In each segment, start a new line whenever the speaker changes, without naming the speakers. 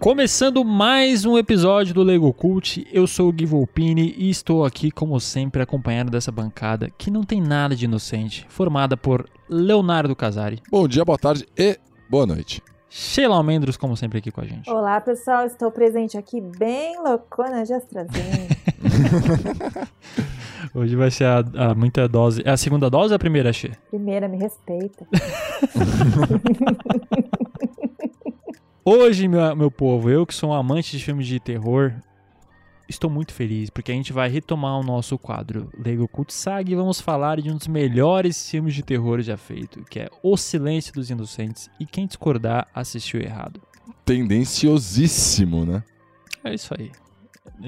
Começando mais um episódio do Lego Cult, eu sou o Gui Volpini e estou aqui, como sempre, acompanhado dessa bancada que não tem nada de inocente, formada por Leonardo Casari.
Bom dia, boa tarde e boa noite.
Sheila Almendros, como sempre, aqui com a gente.
Olá, pessoal. Estou presente aqui bem loucona de AstraZeneca.
Hoje vai ser a, a, muita dose. É a segunda dose ou a primeira, Xê?
Primeira, me respeita.
Hoje, meu, meu povo, eu que sou um amante de filmes de terror, estou muito feliz porque a gente vai retomar o nosso quadro Lego Cult Saga e vamos falar de um dos melhores filmes de terror já feito, que é O Silêncio dos Inocentes. E quem discordar assistiu errado.
Tendenciosíssimo, né?
É isso aí.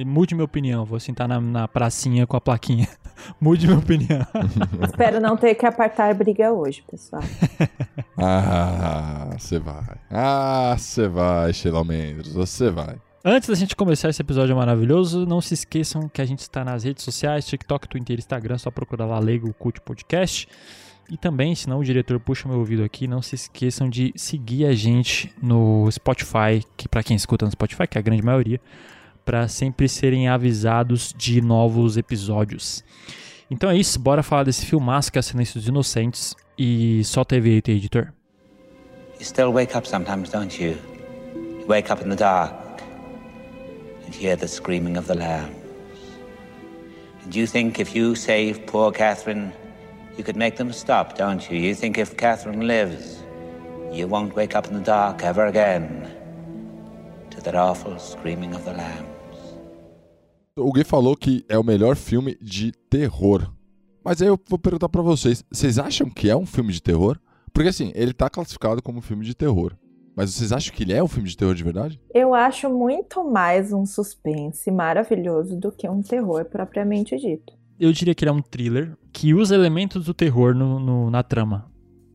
Mude minha opinião, vou sentar na, na pracinha com a plaquinha. Mude minha opinião.
Espero não ter que apartar briga hoje, pessoal.
ah, você vai. Ah, você vai, Sheila Mendes, você vai.
Antes da gente começar esse episódio maravilhoso, não se esqueçam que a gente está nas redes sociais, TikTok, Twitter, Instagram, só procurar lá Lego Cult Podcast. E também, senão o diretor puxa meu ouvido aqui, não se esqueçam de seguir a gente no Spotify, que para quem escuta no Spotify, que é a grande maioria, para sempre serem avisados de novos episódios. Então é isso, bora falar desse filmaço que é Silêncio dos Inocentes e só TV aí, editor.
You still wake up sometimes, don't you? You wake up in the dark and hear the screaming of the lambs. And you think if you save poor Catherine, you could make them stop, don't you? You think if Catherine lives, you won't wake up in the dark ever again to that awful screaming of the lambs.
O Gui falou que é o melhor filme de terror. Mas aí eu vou perguntar para vocês, vocês acham que é um filme de terror? Porque assim, ele tá classificado como um filme de terror. Mas vocês acham que ele é um filme de terror de verdade?
Eu acho muito mais um suspense maravilhoso do que um terror propriamente dito.
Eu diria que ele é um thriller que usa elementos do terror no, no, na trama.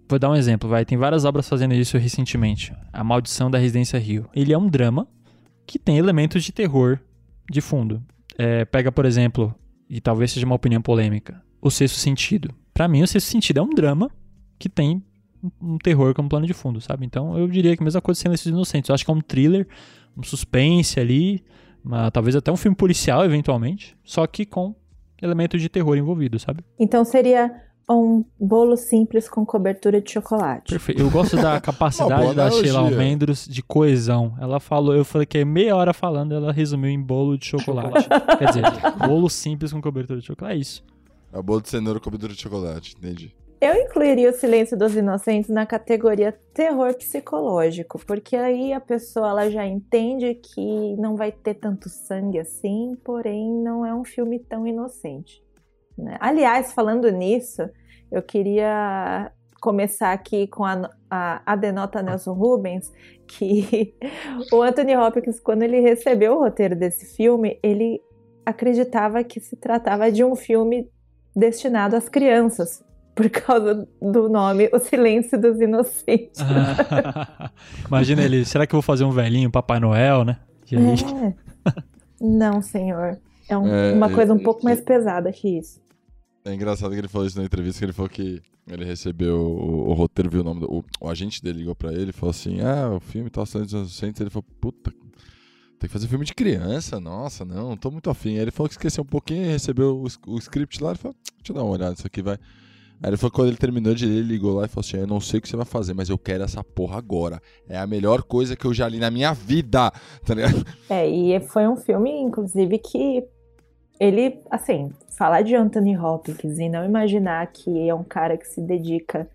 Vou dar um exemplo, vai. Tem várias obras fazendo isso recentemente. A Maldição da Residência Rio. Ele é um drama que tem elementos de terror de fundo. É, pega, por exemplo, e talvez seja uma opinião polêmica, O Sexto Sentido. Para mim, O Sexto Sentido é um drama que tem um terror como plano de fundo, sabe? Então eu diria que a mesma coisa Silêncio dos Inocentes. Eu acho que é um thriller, um suspense ali, uma, talvez até um filme policial, eventualmente, só que com elementos de terror envolvido, sabe?
Então seria um bolo simples com cobertura de chocolate.
Perfeito. Eu gosto da capacidade da Sheila Almendros de coesão. Ela falou, eu falei que é meia hora falando, ela resumiu em bolo de chocolate. Quer dizer, bolo simples com cobertura de chocolate. É isso.
É o bolo de cenoura com cobertura de chocolate, entendi.
Eu incluiria o Silêncio dos Inocentes na categoria terror psicológico, porque aí a pessoa ela já entende que não vai ter tanto sangue assim, porém não é um filme tão inocente. Né? Aliás, falando nisso, eu queria começar aqui com a, a, a denota Nelson Rubens, que o Anthony Hopkins, quando ele recebeu o roteiro desse filme, ele acreditava que se tratava de um filme destinado às crianças, por causa do nome O Silêncio dos Inocentes.
Imagina ele, será que eu vou fazer um velhinho Papai Noel, né?
É. Não, senhor. É, um, é uma coisa um é, pouco mais pesada que isso.
É engraçado que ele falou isso na entrevista, que ele falou que ele recebeu o, o roteiro, viu o nome do... O, o, agente dele ligou pra ele e falou assim, ah, o filme tá saindo dos. Ele falou, puta, tem que fazer filme de criança, nossa, não, não tô muito afim. Aí ele falou que esqueceu um pouquinho, recebeu o, o script lá, ele falou, deixa eu dar uma olhada, isso aqui vai... Aí ele falou quando ele terminou de ler, ele ligou lá e falou assim: Eu não sei o que você vai fazer, mas eu quero essa porra agora. É a melhor coisa que eu já li na minha vida. Tá ligado?
É, e foi um filme, inclusive, que ele, assim, falar de Anthony Hopkins e não imaginar que é um cara que se dedica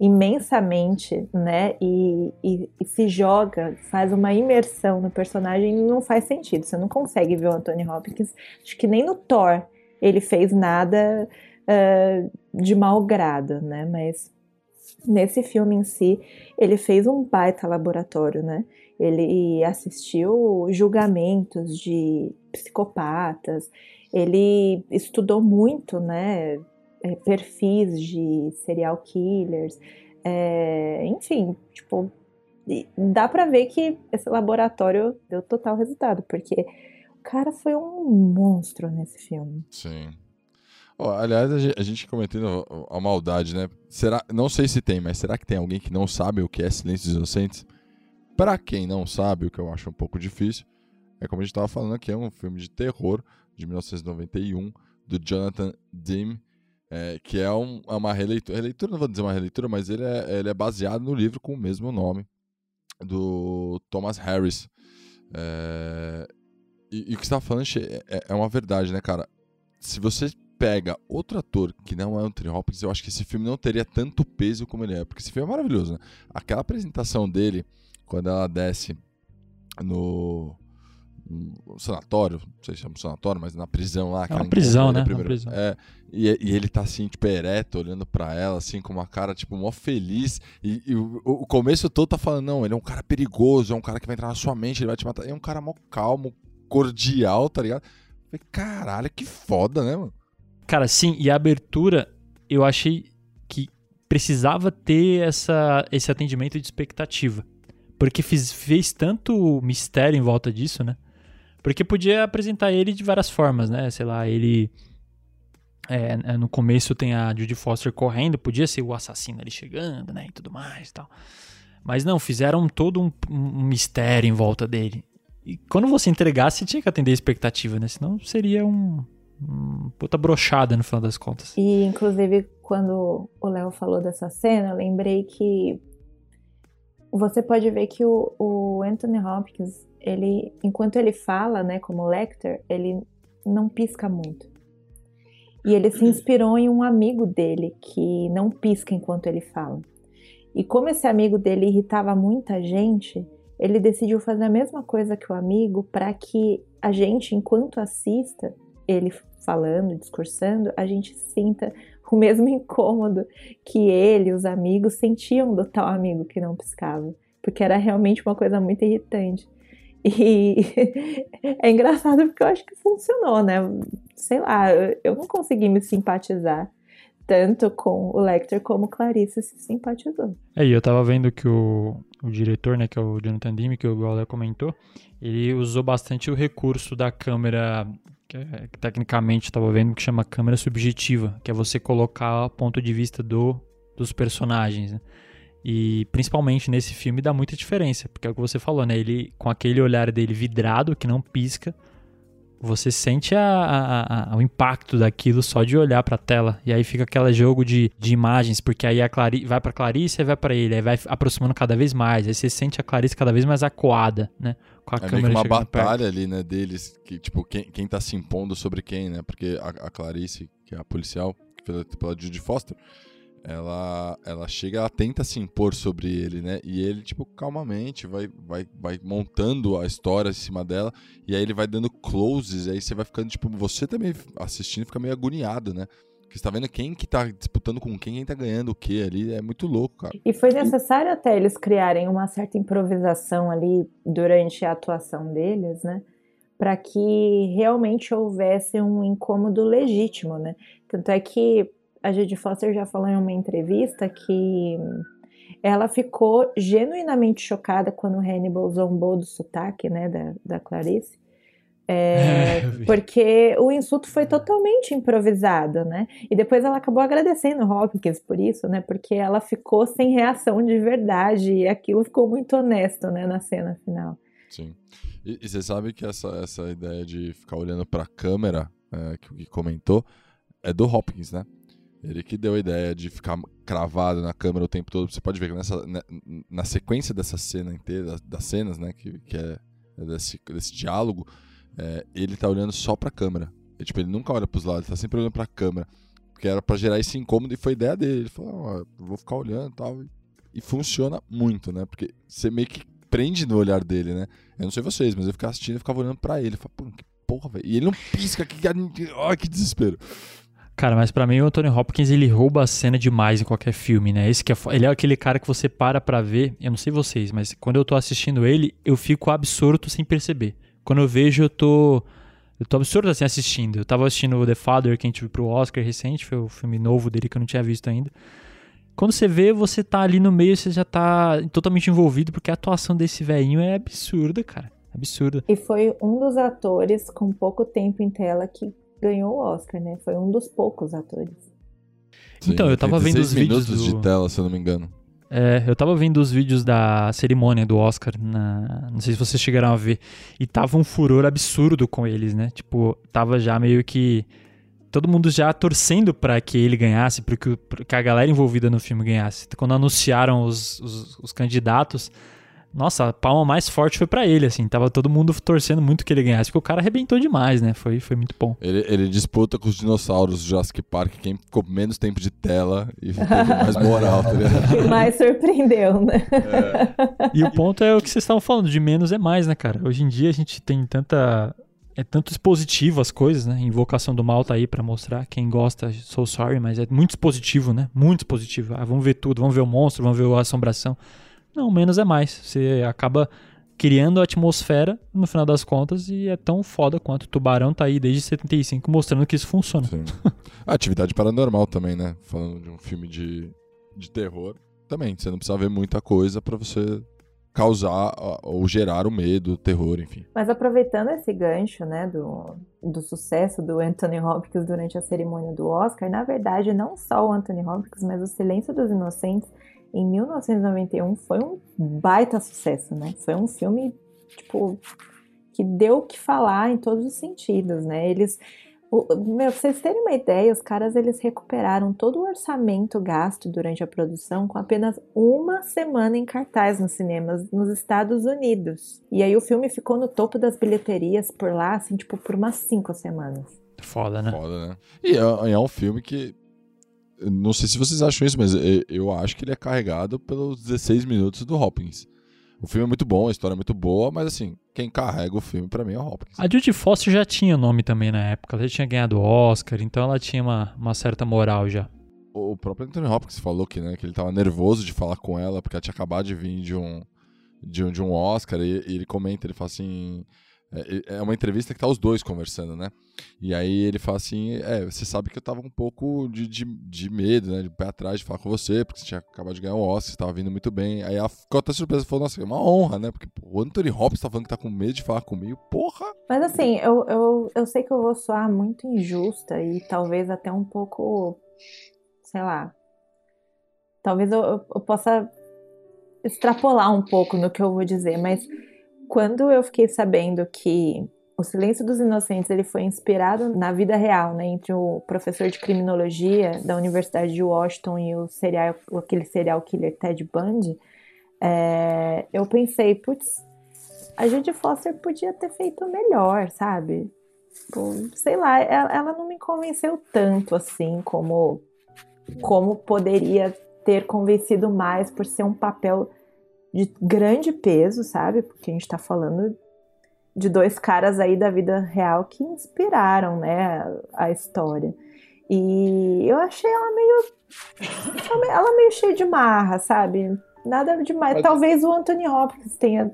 imensamente, né, e, e, e, se joga, faz uma imersão no personagem, não faz sentido. Você não consegue ver o Anthony Hopkins. Acho que nem no Thor ele fez nada uh, de mau grado, né, mas nesse filme em si, ele fez um baita laboratório, né? Ele assistiu julgamentos de psicopatas, ele estudou muito, né? É, perfis de serial killers, é, enfim, tipo, dá para ver que esse laboratório deu total resultado, porque o cara foi um monstro nesse filme.
Sim. Ó, aliás, a gente, cometendo a maldade, né? Será, não sei se tem, mas será que tem alguém que não sabe o que é Silêncio dos Inocentes? Pra quem não sabe, o que eu acho um pouco difícil, é como a gente tava falando aqui, é um filme de terror de 1991 do Jonathan Demme, é, que é, um, é uma releitura, releitura, não vou dizer uma releitura, mas ele é, ele é baseado no livro com o mesmo nome do Thomas Harris. É, e, e, o que você tá falando é, é uma verdade, né, cara? Se você pega outro ator que não é Anthony Hopkins, eu acho que esse filme não teria tanto peso como ele é, porque esse filme é maravilhoso, né? Aquela apresentação dele, quando ela desce no, no sanatório, não sei se chama sanatório, mas na prisão lá.
É uma prisão, né?
Primeiro,
prisão.
É, e, e, ele tá assim, tipo, ereto, olhando para ela, assim, com uma cara, tipo, mó feliz. E, e o, o, começo todo tá falando, não, ele é um cara perigoso, é um cara que vai entrar na sua mente, ele vai te matar. É um cara mó calmo, cordial, tá ligado? Falei, caralho, que foda, né, mano?
Cara, sim, e a abertura eu achei que precisava ter essa, esse atendimento de expectativa. Porque fiz, fez tanto mistério em volta disso, né? Porque podia apresentar ele de várias formas, né? Sei lá, ele. É, é no começo tem a Judy Foster correndo, podia ser o assassino ali chegando, né? E tudo mais e tal. Mas não, fizeram todo um, um mistério em volta dele. E quando você entregasse, tinha que atender a expectativa, né? Senão seria um, um puta brochada no final das contas.
E, inclusive, quando o Léo falou dessa cena, eu lembrei que você pode ver que o, o, Anthony Hopkins, ele, enquanto ele fala, né, como Lecter, ele não pisca muito. E ele se inspirou em um amigo dele que não pisca enquanto ele fala. E como esse amigo dele irritava muita gente, ele decidiu fazer a mesma coisa que o amigo para que a gente, enquanto assista ele falando, discursando, a gente sinta o mesmo incômodo que ele os amigos sentiam do tal amigo que não piscava, porque era realmente uma coisa muito irritante. E é engraçado porque eu acho que funcionou, né? Sei lá, eu não consegui me simpatizar tanto com o Lecter como Clarice se simpatizou.
É, eu tava vendo que o, o diretor, né, que é o Jonathan Demme, que o Gola comentou, ele usou bastante o recurso da câmera que, é, tecnicamente estava vendo que chama câmera subjetiva, que é você colocar o ponto de vista do, dos personagens. Né? E principalmente nesse filme dá muita diferença, porque é o que você falou, né? Ele com aquele olhar dele vidrado que não pisca, você sente a, a, a, o impacto daquilo só de olhar para a tela. E aí fica aquele jogo de, de imagens, porque aí a Clari vai para Clarice e vai para ele, aí vai aproximando cada vez mais. Aí você sente a Clarice cada vez mais acuada, né?
Com a é câmera meio que uma batalha perto. ali, né, deles, que tipo, quem, quem tá se impondo sobre quem, né? Porque a, a Clarice, que é a policial, pela, pela Judy Foster, ela, ela chega, ela tenta se impor sobre ele, né? E ele, tipo, calmamente vai, vai, vai montando a história em cima dela. E aí ele vai dando closes. E aí você vai ficando, tipo, você também assistindo fica meio agoniado, né? Porque você tá vendo quem que tá disputando com quem, quem tá ganhando o que ali. É muito louco, cara.
E foi necessário até eles criarem uma certa improvisação ali durante a atuação deles, né? Para que realmente houvesse um incômodo legítimo, né? Tanto é que a Judy Foster já falou em uma entrevista que ela ficou genuinamente chocada quando o Hannibal zombou do sotaque, né, da, da Clarice. É, é porque o insulto foi totalmente improvisado, né? E depois ela acabou agradecendo o Hopkins por isso, né? Porque ela ficou sem reação de verdade e aquilo ficou muito honesto, né? Na cena final.
Sim. E, e você sabe que essa, essa ideia de ficar olhando para a câmera, é, que o que comentou, é do Hopkins, né? Ele que deu a ideia de ficar cravado na câmera o tempo todo. Você pode ver que nessa, na, né, na sequência dessa cena inteira, das cenas, né, que, que é, é desse, desse diálogo, é, ele tá olhando só pra câmera. E, tipo, ele nunca olha pros lados, ele tá sempre olhando pra câmera. Porque era pra gerar esse incômodo e foi ideia dele. Ele falou, ah, vou ficar olhando e tal. E funciona muito, né? Porque você meio que prende no olhar dele, né? Eu não sei vocês, mas eu ficava assistindo e ficava olhando pra ele. Eu falava, pô, que porra, velho. E ele não pisca, que, que, que desespero.
Cara, mas para mim o Anthony Hopkins ele rouba a cena demais em qualquer filme, né? Esse que é, ele é aquele cara que você para pra ver, eu não sei vocês, mas quando eu tô assistindo ele, eu fico absurdo sem perceber. Quando eu vejo, eu tô eu tô absurdo assim assistindo. Eu tava assistindo The Father, que a gente viu pro Oscar recente, foi o filme novo dele que eu não tinha visto ainda. Quando você vê, você tá ali no meio, você já tá totalmente envolvido, porque a atuação desse velhinho é absurda, cara. Absurda.
E foi um dos atores com pouco tempo em tela que ganhou o Oscar, né? Foi um dos poucos atores.
Sim,
Então, eu tava vendo
36
os vídeos
minutos
do-
de tela, se eu não me engano.
É, eu tava vendo os vídeos da cerimônia do Oscar, na... não sei se vocês chegaram a ver, e tava um furor absurdo com eles, né? Tipo, tava já meio que todo mundo já torcendo pra que ele ganhasse, pra que, que a galera envolvida no filme ganhasse. Quando anunciaram os, os, os candidatos, nossa, a palma mais forte foi pra ele, assim, tava todo mundo torcendo muito que ele ganhasse, porque o cara arrebentou demais, né? Foi, foi muito bom.
Ele, ele disputa com os dinossauros do Jurassic Park, quem ficou menos tempo de tela e teve mais moral, tá ligado?
Que mais surpreendeu, né?
E o ponto é o que vocês estavam falando, de menos é mais, né, cara? Hoje em dia a gente tem tanta. É tanto expositivo as coisas, né? Invocação do Mal tá aí pra mostrar. Quem gosta, so sorry, mas é muito expositivo, né? Muito expositivo. Ah, vamos ver tudo, vamos ver o monstro, vamos ver a assombração. Não, menos é mais. Você acaba criando a atmosfera no final das contas e é tão foda quanto o Tubarão tá aí desde 75 mostrando que isso funciona.
Sim. A atividade paranormal também, né? Falando de um filme de, de terror. Também, você não precisa ver muita coisa pra você causar ou gerar o medo, o terror, enfim.
Mas aproveitando esse gancho, né, do, do sucesso do Anthony Hopkins durante a cerimônia do Oscar, na verdade, não só o Anthony Hopkins, mas o Silêncio dos Inocentes, em 1991, foi um baita sucesso, né? Foi um filme, tipo, que deu o que falar em todos os sentidos, né? Eles, o, meu, pra vocês terem uma ideia, os caras, eles recuperaram todo o orçamento gasto durante a produção com apenas uma semana em cartaz nos cinemas nos Estados Unidos. E aí o filme ficou no topo das bilheterias por lá, assim, tipo, por umas cinco semanas.
Foda, né?
Foda, né? E é, é um filme que. Não sei se vocês acham isso, mas eu, eu acho que ele é carregado pelos 16 minutos do Hopkins. O filme é muito bom, a história é muito boa, mas assim, quem carrega o filme pra mim é o Hopkins.
A Judy Foster já tinha nome também na época. Ela já tinha ganhado Oscar, então ela tinha uma, uma certa moral já.
O próprio Anthony Hopkins falou que, né, que ele tava nervoso de falar com ela, porque ela tinha acabado de vir de um, de um, de um Oscar, e, e ele comenta, ele fala assim. É, é uma entrevista que tá os dois conversando, né? E aí ele fala assim: É, você sabe que eu tava um pouco de, de, de medo, né? De pé atrás de falar com você, porque você tinha acabado de ganhar o Oscar, você tava vindo muito bem. Aí ficou até surpresa, falou: Nossa, é uma honra, né? Porque o Anthony Hopkins tá falando que tá com medo de falar comigo, porra!
Mas assim, eu, eu, eu sei que eu vou soar muito injusta e talvez até um pouco, sei lá, talvez eu, eu- eu possa extrapolar um pouco no que eu vou dizer, mas quando eu fiquei sabendo que o Silêncio dos Inocentes ele foi inspirado na vida real, né, entre o professor de criminologia da Universidade de Washington e o serial, aquele serial killer Ted Bundy, é, eu pensei, putz, a Judy Foster podia ter feito melhor, sabe? Tipo, sei lá, ela, ela não me convenceu tanto assim como como poderia ter convencido mais por ser um papel de grande peso, sabe? Porque a gente tá falando de dois caras aí da vida real que inspiraram, né, a história. E eu achei ela meio ela meio cheia de marra, sabe? Nada demais.
Mas-
Talvez o Anthony Hopkins tenha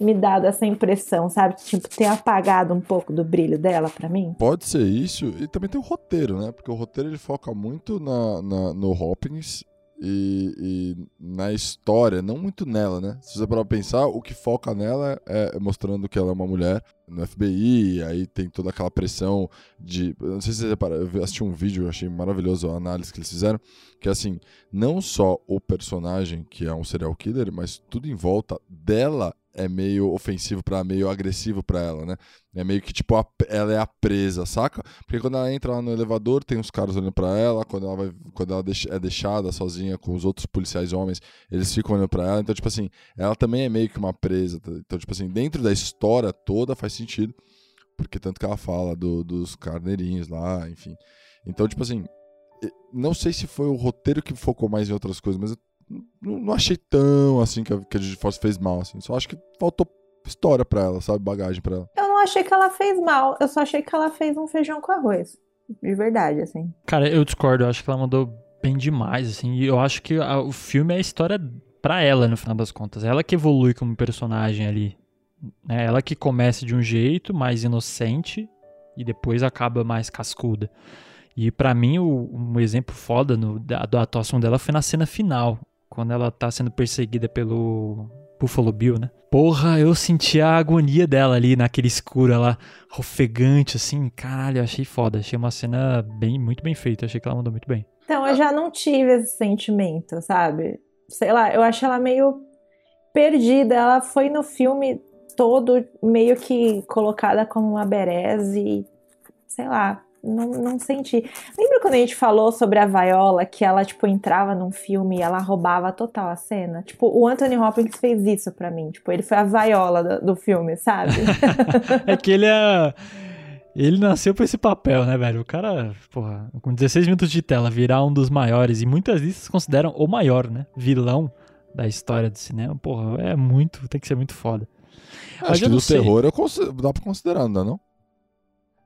me dado essa impressão, sabe? Tipo, ter apagado um pouco do brilho dela pra mim.
Pode ser isso, e também tem o roteiro, né? Porque o roteiro ele foca muito na, na- no Hopkins e, e na história, não muito nela, né? Se você parar pra pensar, o que foca nela é mostrando que ela é uma mulher no FBI, aí tem toda aquela pressão de. Não sei se você repara, eu assisti um vídeo, eu achei maravilhoso a análise que eles fizeram, que é assim, não só o personagem, que é um serial killer, mas tudo em volta dela é meio ofensivo pra meio agressivo pra ela, né? É meio que tipo, a- ela é a presa, saca? Porque quando ela entra lá no elevador, tem os caras olhando pra ela, quando ela, vai, quando ela é deixada sozinha com os outros policiais homens, eles ficam olhando pra ela. Então, tipo assim, ela também é meio que uma presa. tá? Então, tipo assim, dentro da história toda faz sentido. Porque tanto que ela fala do- dos carneirinhos lá, enfim. Então, tipo assim, não sei se foi o roteiro que focou mais em outras coisas, mas eu não, não achei tão assim que a, que a Judy Foster fez mal, assim. Só acho que faltou história pra ela, sabe? Bagagem pra ela.
Eu não achei que ela fez mal, eu só achei que ela fez um feijão com arroz. De verdade, assim.
Cara, eu discordo. Eu acho que ela mandou bem demais, assim. E eu acho que a- o filme é a história pra ela, no final das contas. Ela que evolui como personagem ali. Né? Ela que começa de um jeito mais inocente e depois acaba mais cascuda. E pra mim, o, um exemplo foda no, da, da atuação dela foi na cena final. Quando ela tá sendo perseguida pelo, Buffalo Bill, né? Porra, eu senti a agonia dela ali naquele escuro, ela ofegante, assim. Caralho, achei foda. Achei uma cena bem, muito bem feita. Achei que ela mandou muito bem.
Então, eu já não tive esse sentimento, sabe? Sei lá, eu achei ela meio perdida. Ela foi no filme todo meio que colocada como uma bereze. Sei lá, não, não senti. Lembra quando a gente falou sobre a Viola, que ela, tipo, entrava num filme e ela roubava total a cena? Tipo, o Anthony Hopkins fez isso pra mim. Tipo, ele foi a Viola do, do filme, sabe?
é que ele é. Ele nasceu pra esse papel, né, velho? O cara, porra, com 16 minutos de tela, virar um dos maiores, e muitas listas consideram o maior, né? Vilão da história do cinema. Porra, é muito, tem que ser muito foda.
Acho que do sei. terror eu dá pra considerar, não dá não?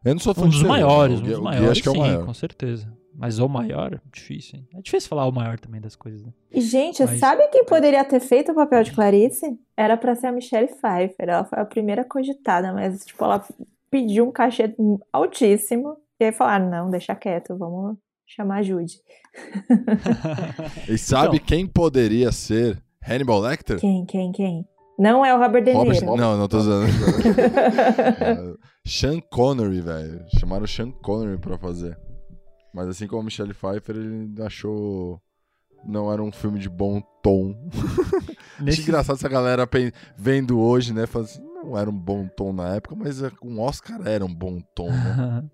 Eu não sou fã
um dos
terror,
maiores,
um
dos maiores, acho que é o sim, maior. com certeza. Mas o maior, difícil, hein? É difícil falar o maior também das coisas, né?
E, gente, Mas... sabe quem poderia ter feito o papel de Clarice? Era pra ser a Michelle Pfeiffer. Ela foi a primeira cogitada, mas, tipo, ela pediu um cachê altíssimo. E aí falaram, não, deixa quieto, vamos chamar a Jude.
e sabe então, quem poderia ser Hannibal Lecter?
Quem, quem, quem? Não é o Robert De Niro. Robert,
não, não tô usando. Sean Connery, velho. Chamaram Sean Connery pra fazer. Mas assim como Michelle Pfeiffer, ele achou. Não era um filme de bom tom. Nesse... Acho engraçado essa galera vendo hoje, né? Fala assim, não era um bom tom na época, mas um Oscar era um bom tom, né?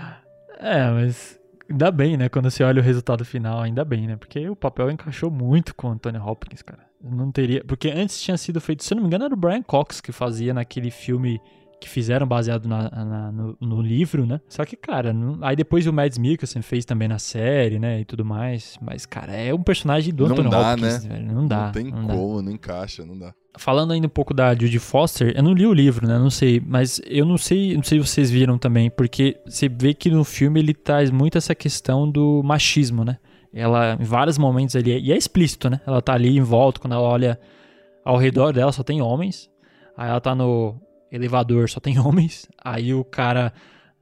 é, mas ainda bem, né? Quando você olha o resultado final, ainda bem, né? Porque o papel encaixou muito com o Anthony Hopkins, cara. Não teria. Porque antes tinha sido feito, se eu não me engano, era o Brian Cox que fazia naquele filme que fizeram baseado na, na, no, no, livro, né? Só que, cara, não... aí depois o Mads Mikkelsen fez também na série, né? E tudo mais. Mas, cara, é um personagem do Anthony dá, Hopkins, né? velho. Não dá.
Não tem
não
como,
dá.
não encaixa, não dá.
Falando ainda um pouco da Judy Foster, eu não li o livro, né? Não sei, mas eu não sei, não sei se vocês viram também, porque você vê que no filme ele traz muito essa questão do machismo, né? Ela, em vários momentos ali, e é explícito, né? Ela tá ali em volta, quando ela olha ao redor dela só tem homens. Aí ela tá no elevador, só tem homens. Aí o cara,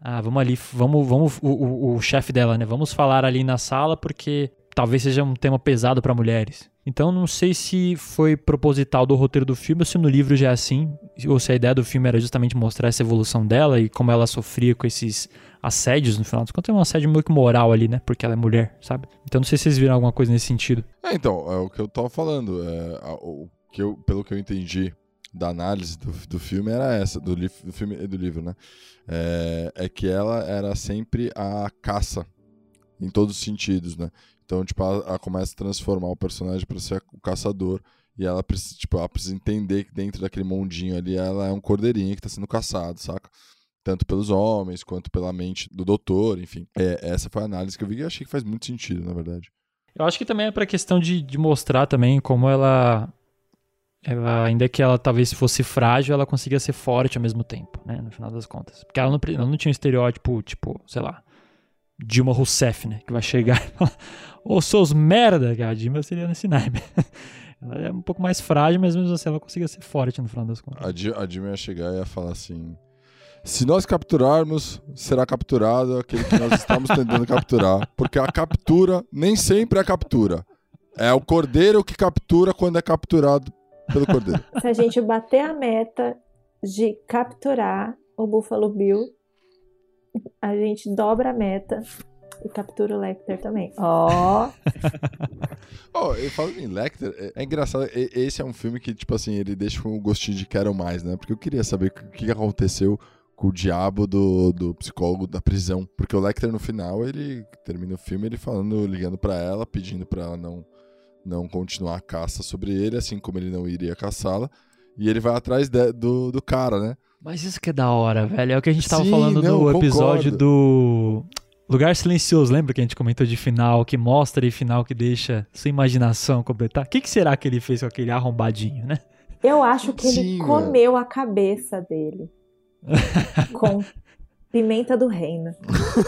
ah, vamos ali, vamos, vamos, o, o, o chefe dela, né? Vamos falar ali na sala porque talvez seja um tema pesado para mulheres. Então não sei se foi proposital do roteiro do filme ou se no livro já é assim, ou se a ideia do filme era justamente mostrar essa evolução dela e como ela sofria com esses assédios no final dos contos. É um assédio meio que moral ali, né? Porque ela é mulher, sabe? Então não sei se vocês viram alguma coisa nesse sentido.
É, então, é o que eu tava falando. É, o que eu, pelo que eu entendi da análise do, do filme era essa, do, li, do filme e do livro, né? É, é, que ela era sempre a caça, em todos os sentidos, né? Então, tipo, ela, ela começa a transformar o personagem para ser o caçador e ela precisa, tipo, ela precisa entender que dentro daquele mundinho ali ela é um cordeirinho que está sendo caçado, saca? Tanto pelos homens quanto pela mente do doutor, enfim. É, essa foi a análise que eu vi e achei que faz muito sentido, na verdade.
Eu acho que também é para questão de, de mostrar também como ela ela, ainda que ela talvez fosse frágil, ela conseguia ser forte ao mesmo tempo, né? No final das contas. Porque ela não, ela não tinha um estereótipo, tipo, sei lá, Dilma Rousseff, né? Que vai chegar e falar, ô, seus merda, que a Dilma seria nesse naipe. ela é um pouco mais frágil, mas mesmo assim ela conseguia ser forte no final das contas.
A Dilma, a Dilma ia chegar e ia falar assim, se nós capturarmos, será capturado aquele que nós estamos tentando capturar. Porque a captura nem sempre é captura. É o cordeiro que captura quando é capturado pelo cordeiro.
Se a gente bater a meta de capturar o Buffalo Bill, a gente dobra a meta e captura o Lecter também. Ó!
Oh. oh, eu falo em Lecter, é, é, engraçado, esse é um filme que, tipo assim, ele deixa um gostinho de quero mais, né? Porque eu queria saber o que aconteceu com o diabo do, do psicólogo da prisão. Porque o Lecter, no final, ele termina o filme ele falando, ligando para ela, pedindo para ela não não continuar a caça sobre ele, assim como ele não iria caçá-la. E ele vai atrás de, do, do cara, né?
Mas isso que é da hora, velho. É o que a gente tava Sim, falando não, no episódio do Lugar Silencioso. Lembra que a gente comentou de final, que mostra e final que deixa sua imaginação completar? O que, que será que ele fez com aquele arrombadinho, né?
Eu acho que Sim, ele comeu a cabeça dele. com pimenta do reino.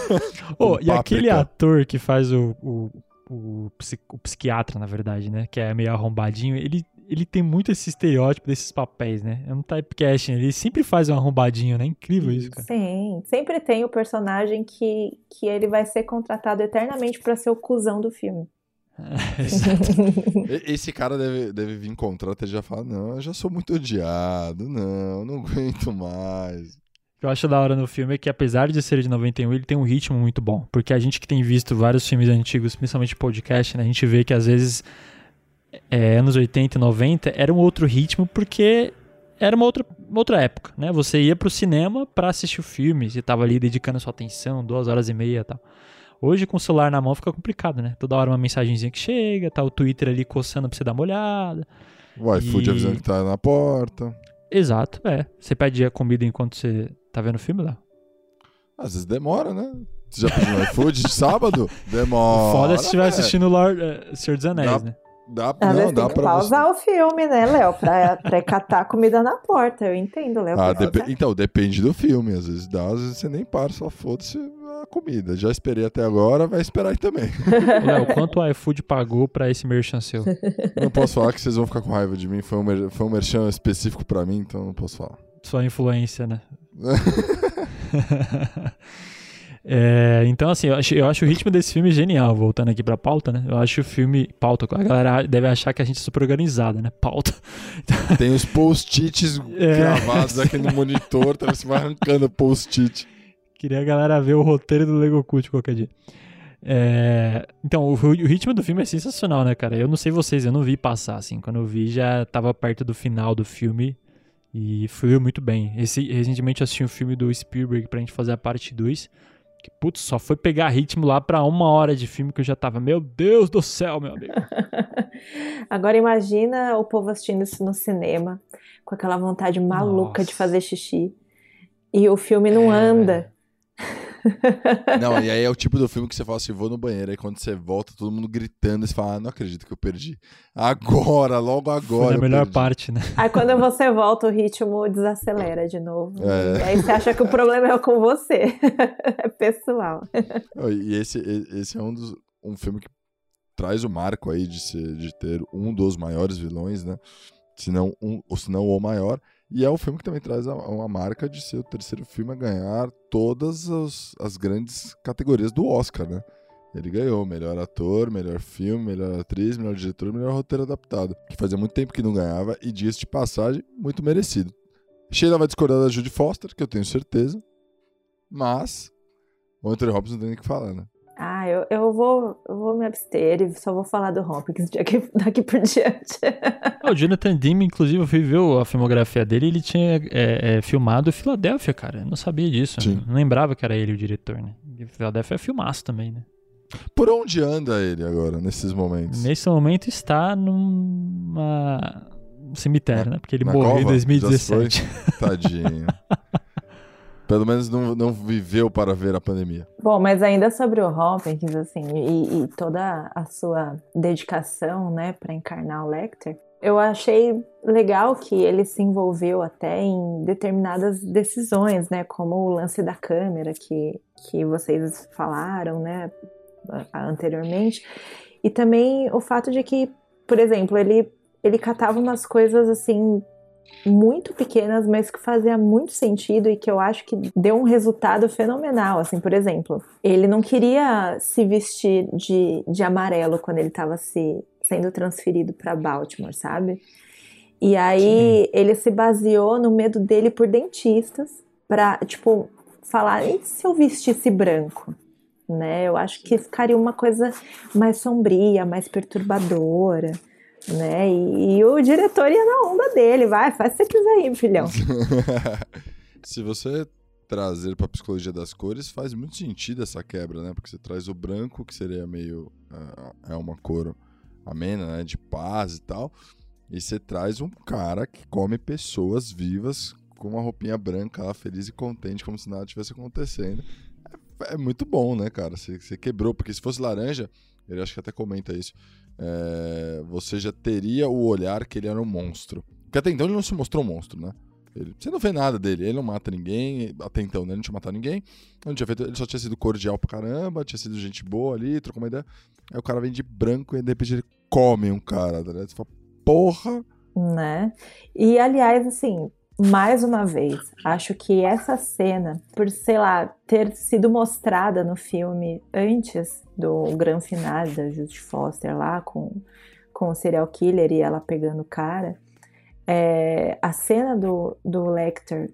oh, e aquele ator que faz o, o o, o psiquiatra, na verdade, né? Que é meio arrombadinho, ele, ele tem muito esse estereótipo desses papéis, né? É um typecasting, ele sempre faz um arrombadinho, né? Incrível isso, cara.
Sim, sempre tem o personagem que, que ele vai ser contratado eternamente para ser o cuzão do filme.
E- Esse cara deve, deve vir encontrar até já falar: Não, eu já sou muito odiado, não, não aguento mais.
O que eu acho da hora no filme é que, apesar de ser de 91, ele tem um ritmo muito bom. Porque a gente que tem visto vários filmes antigos, principalmente podcast, né, a gente vê que às vezes é, anos 80 e 90 era um outro ritmo porque era uma outra, uma outra época, né? Você ia pro cinema pra assistir o filme, você tava ali dedicando sua atenção, duas horas e meia e tal. Hoje, com o celular na mão, fica complicado, né? Toda hora uma mensagenzinha que chega, tá o Twitter ali coçando pra você dar uma olhada.
O iFood
E-
avisando que tá na porta.
Exato, é. Você pede a comida enquanto você tá vendo o filme lá.
Às vezes demora, né? Você já pediu no iFood de sábado? Demora.
Foda se estiver
velho.
assistindo Lord, eh, Senhor dos Anéis,
Dá-
né?
Dá,
Às
não, dá
tem que
pra você.
pausar o filme, né, Léo? Pra, pra catar a comida na porta. Eu entendo, Léo.
Ah, depe- Então, depende do filme. Às vezes dá, às vezes você nem para, só foda-se a comida. Já esperei até agora, vai esperar aí também.
Léo, quanto o iFood pagou pra esse merchan seu?
Não posso falar que vocês vão ficar com raiva de mim. Foi um, mer- foi um merchan específico pra mim, então não posso falar.
Sua influência, né? É, então, assim, eu acho, eu acho o ritmo desse filme genial, voltando aqui pra pauta, né? Eu acho o filme. Pauta, a galera deve achar que a gente é super organizada, né? Pauta.
Tem os post-its
É.
gravados aqui no monitor, então você vai arrancando post-it.
Queria a galera ver o roteiro do Lego Cult qualquer dia. É, então, o, o ritmo do filme é sensacional, né, cara? Eu não sei vocês, eu não vi passar, assim. Quando eu vi, já tava perto do final do filme e fluiu muito bem. Esse, recentemente eu assisti um filme do Spielberg pra gente fazer a parte 2. Que, putz, só foi pegar ritmo lá pra uma hora de filme que eu já tava, meu Deus do céu, meu amigo.
Agora imagina o povo assistindo isso no cinema, com aquela vontade maluca
Nossa.
de fazer xixi. E o filme não
É,
anda.
Não, e aí é o tipo do filme que você fala assim, vou no banheiro, aí quando você volta, todo mundo gritando, e você fala, ah, não acredito que eu perdi. Agora, logo
Foi
agora
a
eu
melhor
perdi.
parte, né?
Aí quando você volta, o ritmo desacelera de novo.
É.
E aí você acha que o problema é com você. É pessoal.
E esse, esse é um, dos, um filme que traz o marco aí de, ser, de ter um dos maiores vilões, né? Se não, um, ou se não o maior. E é um filme que também traz uma marca de ser o terceiro filme a ganhar todas as, as grandes categorias do Oscar, né? Ele ganhou melhor ator, melhor filme, melhor atriz, melhor diretor, melhor roteiro adaptado. Que fazia muito tempo que não ganhava e dias de passagem, muito merecido. Sheila vai discordar da Judy Foster, que eu tenho certeza. Mas o Anthony Hopkins não tem nem o que falar, né?
Eu, eu, vou, eu vou me abster e só vou falar do Hopkins daqui, daqui por diante.
Ah, o Jonathan Demme, inclusive, eu fui ver a filmografia dele ele tinha é, é, filmado Filadélfia, cara. Eu não sabia disso.
Sim.
Não lembrava que era ele o diretor, né? E Filadélfia é filmaço também, né?
Por onde anda ele agora, nesses momentos?
Nesse momento está numa um cemitério, né? Porque ele
Na
morreu em
cova?
2017.
Tadinho. Pelo menos não, não viveu para ver a pandemia.
Bom, mas ainda sobre o Hopkins, assim, e, e toda a sua dedicação, né, para encarnar o Lecter, eu achei legal que ele se envolveu até em determinadas decisões, né, como o lance da câmera que, que vocês falaram, né, anteriormente, e também o fato de que, por exemplo, ele ele catava umas coisas assim muito pequenas, mas que fazia muito sentido e que eu acho que deu um resultado fenomenal. Assim, por exemplo, ele não queria se vestir de, de amarelo quando ele estava se, sendo transferido para Baltimore, sabe? E aí ele se baseou no medo dele por dentistas para, tipo, falar: e se eu vestisse branco? Né? Eu acho que ficaria uma coisa mais sombria, mais perturbadora né? E, e o diretor ia na onda dele, vai, faz o que você quiser aí, filhão.
Se você trazer para psicologia das cores, faz muito sentido essa quebra, né? Porque você traz o branco, que seria meio. ah, é uma cor amena, né? De paz e tal. E você traz um cara que come pessoas vivas com uma roupinha branca lá, feliz e contente, como se nada tivesse acontecendo. É, é muito bom, né, cara? Você quebrou, porque se fosse laranja, ele acho que até comenta isso. É, você já teria o olhar que ele era um monstro. Porque até então ele não se mostrou um monstro, né? Ele, você não vê nada dele, ele não mata ninguém, até então, né? Ele não tinha matado ninguém, não tinha feito, ele só tinha sido cordial pra caramba, tinha sido gente boa ali, trocou uma ideia. Aí o cara vem de branco e de repente ele come um cara, ligado? Você fala, porra!
né? E aliás, assim, mais uma vez, acho que essa cena, por, sei lá, ter sido mostrada no filme antes do grande final da Judy Foster lá com, com o serial killer e ela pegando o cara, é, a cena do, do Lecter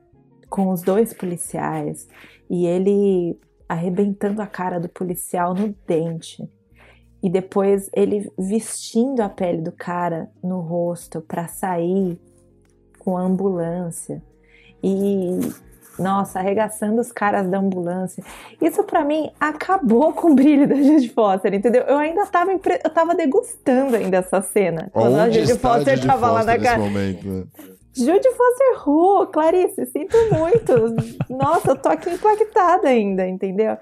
com os dois policiais e ele arrebentando a cara do policial no dente e depois ele vestindo a pele do cara no rosto para sair com a ambulância e nossa, arregaçando os caras da ambulância. Isso para mim acabou com o brilho da Judy Foster, entendeu? Eu ainda tava, impre... eu tava degustando ainda essa cena.
Onde quando a Judy Foster Judy tava Foster lá na cara. Momento, né?
Judy Foster Who, Clarice, sinto muito. Nossa, eu tô aqui impactada ainda, entendeu?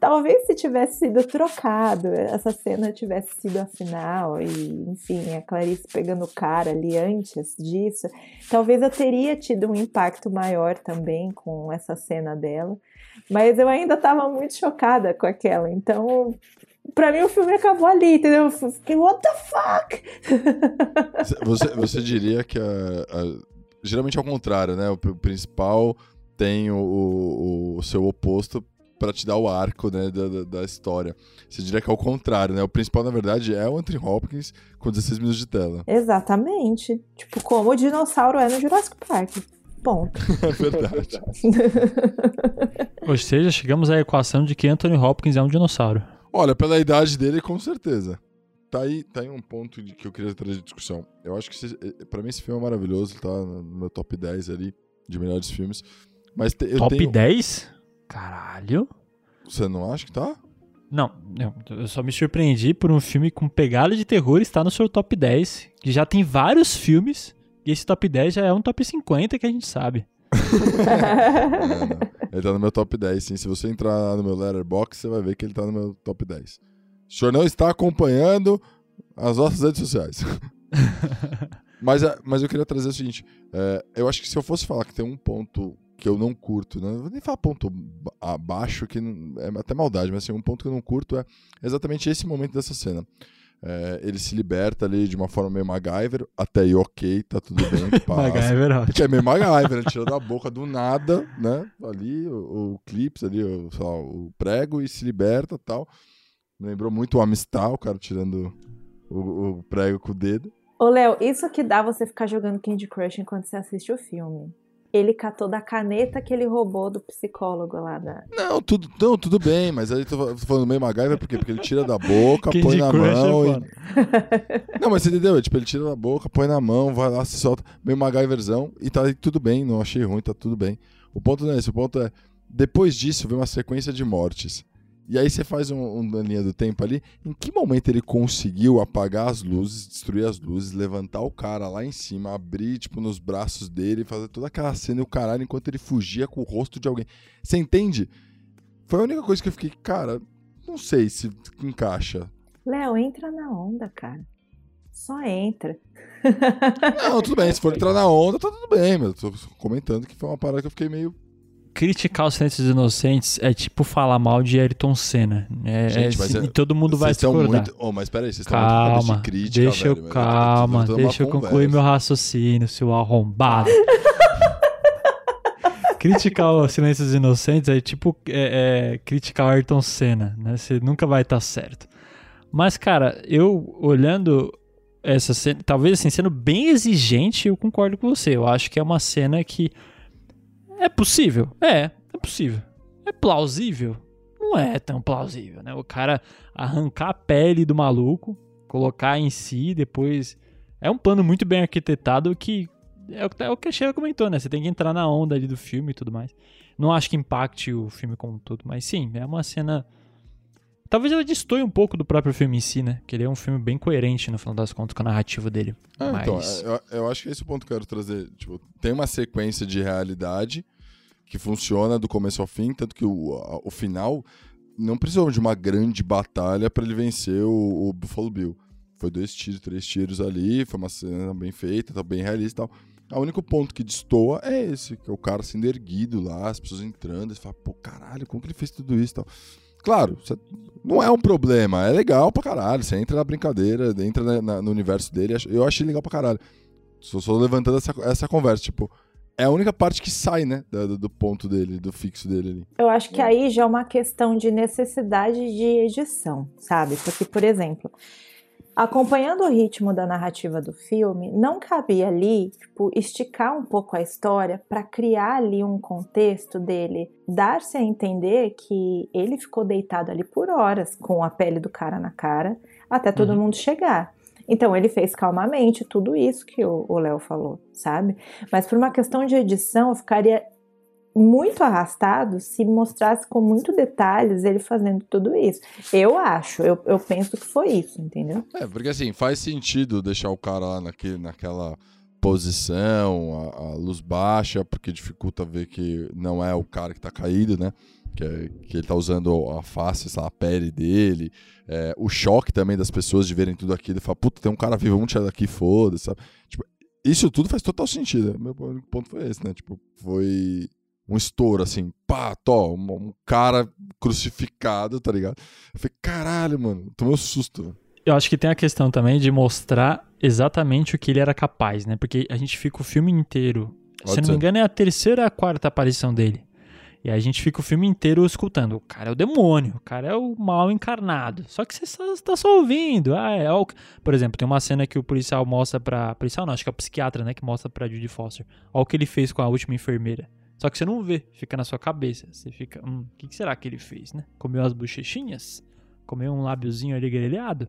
Talvez se tivesse sido trocado, essa cena tivesse sido a final, e enfim, a Clarice pegando o cara ali antes disso, talvez eu teria tido um impacto maior também com essa cena dela. Mas eu ainda estava muito chocada com aquela, então pra mim o filme acabou ali, entendeu? Eu fiquei, what the
fuck? Você, você diria que a, a, geralmente é o contrário, né? O, o principal tem o, o, o seu oposto para te dar o arco né, da, da, história. Você diria que é o contrário, né? O principal, na verdade, é o Anthony Hopkins com 16 minutos de tela.
Exatamente. Tipo, como o dinossauro é no Jurassic Park. Ponto.
é verdade.
Ou seja, chegamos à equação de que Anthony Hopkins é um dinossauro.
Olha, pela idade dele, com certeza. Tá aí, tá aí um ponto de que eu queria trazer de discussão. Eu acho que, eh, para mim, esse filme é maravilhoso, tá no meu top 10 ali de melhores filmes. Mas te,
top
tenho...
10? Caralho.
Você não acha que tá?
Não, eu só me surpreendi por um filme com pegada de terror estar no seu top 10, que já tem vários filmes, e esse top 10 já é um top 50 que a gente sabe.
é, ele tá no meu top 10, sim. Se você entrar no meu letterbox, você vai ver que ele tá no meu top 10. O senhor não está acompanhando as nossas redes sociais. mas, é, mas eu queria trazer o seguinte: é, eu acho que se eu fosse falar que tem um ponto que eu não curto, né? não vou nem falar ponto abaixo, que não, é até maldade, mas assim, um ponto que eu não curto é exatamente esse momento dessa cena. É, ele se liberta ali de uma forma meio MacGyver, até aí ok, tá tudo bem, passa.
MacGyver, ótimo.
Que é meio MacGyver, ele tirou da boca do nada, né, ali, o, o clips ali, o, lá, o prego, e se liberta tal. Lembrou muito o Amistar, o cara tirando o, o prego com o dedo.
Ô, Léo, isso que dá você ficar jogando Candy Crush enquanto você assiste o filme ele catou da caneta que ele roubou do psicólogo lá da.
Não, tudo, não, tudo bem, mas aí tô, tô falando meio MacGyver por quê? Porque ele tira da boca, põe na mão. É e... Não, mas você entendeu? Tipo, ele tira da boca, põe na mão, vai lá, se solta, meio MacGyverzão, e tá tudo bem, não achei ruim, tá tudo bem. O ponto não é esse, o ponto é. Depois disso, vem uma sequência de mortes. E aí você faz um, uma linha do tempo ali. Em que momento ele conseguiu apagar as luzes, destruir as luzes, levantar o cara lá em cima, abrir, tipo, nos braços dele, fazer toda aquela cena e o caralho enquanto ele fugia com o rosto de alguém. Você entende? Foi a única coisa que eu fiquei, cara, não sei se encaixa.
Léo, entra na onda, cara. Só entra.
Não, tudo bem. Se for entrar na onda, tá tudo bem, mas eu tô comentando que foi uma parada que eu fiquei meio
criticar os Silêncios Inocentes é tipo falar mal de Ayrton Senna. É, Gente, é, é, e todo mundo vai discordar.
Muito... Oh, mas peraí, vocês
calma, estão muito de crítica, deixa eu, velho, calma, deixa eu concluir meu raciocínio, seu arrombado. criticar os Silêncios Inocentes é tipo é, é, criticar o Ayrton Senna, né? Você nunca vai estar tá certo. Mas, cara, eu olhando essa cena, talvez assim, sendo bem exigente, eu concordo com você. Eu acho que é uma cena que é possível? É, é possível. É plausível? Não é tão plausível, né? O cara arrancar a pele do maluco, colocar em si, depois. É um plano muito bem arquitetado que. É o que a Sheila comentou, né? Você tem que entrar na onda ali do filme e tudo mais. Não acho que impacte o filme como todo, mas sim, é uma cena. Talvez ela destoie um pouco do próprio filme em si, né? Que ele é um filme bem coerente, no final das contas, com a narrativa dele.
Ah, então, Mas... Então, eu, eu, acho que esse é o ponto que eu quero trazer. Tipo, tem uma sequência de realidade que funciona do começo ao fim, tanto que o, o final não precisou de uma grande batalha para ele vencer o, o, Buffalo Bill. Foi dois tiros, três tiros ali, foi uma cena bem feita, tá bem realista e tal. O único ponto que destoa é esse, que é o cara sendo erguido lá, as pessoas entrando, você fala, pô, caralho, como que ele fez tudo isso e tal. Claro, não é um problema, é legal pra caralho. Você entra na brincadeira, entra na, na, no universo dele. Eu achei legal pra caralho. Só, só levantando essa, essa conversa, tipo, é a única parte que sai, né? Do, do ponto dele, do fixo dele ali.
Eu acho que aí já é uma questão de necessidade de edição, sabe? Porque, por exemplo, acompanhando o ritmo da narrativa do filme, não cabia ali, tipo, esticar um pouco a história para criar ali um contexto dele, dar-se a entender que ele ficou deitado ali por horas com a pele do cara na cara, até todo uhum. mundo chegar. Então ele fez calmamente tudo isso que o Léo falou, sabe? Mas por uma questão de edição, eu ficaria muito arrastado se mostrasse com muito detalhes ele fazendo tudo isso. Eu acho, eu, eu penso que foi isso, entendeu?
É, porque assim, faz sentido deixar o cara lá naquele, naquela posição, a, a luz baixa, porque dificulta ver que não é o cara que tá caído, né? Que, é, que ele tá usando a face, a pele dele, é, o choque também das pessoas de verem tudo aquilo falar, puta, tem um cara vivo, vamos tirar daqui, foda-se, sabe? Tipo, isso tudo faz total sentido. Meu ponto foi esse, né? Tipo, foi um estouro, assim, pá, tó, um, um, cara crucificado, tá ligado? Eu falei, caralho, mano, tomei um susto.
Eu acho que tem a questão também de mostrar exatamente o que ele era capaz, né? Porque a gente fica o filme inteiro. Pode se não me engano, é a terceira ou a quarta aparição dele. E a gente fica o filme inteiro escutando. O cara é o demônio, o cara é o mal encarnado. Só que você está só ouvindo. Ah, é o... Por exemplo, tem uma cena que o policial mostra pra. Policial não, acho que é o psiquiatra, né? Que mostra pra Judy Foster. Olha o que ele fez com a última enfermeira. Só que você não vê, fica na sua cabeça. Você fica, hum, o que, será que ele fez, né? Comeu as bochechinhas? Comeu um lábiozinho ali grelhado?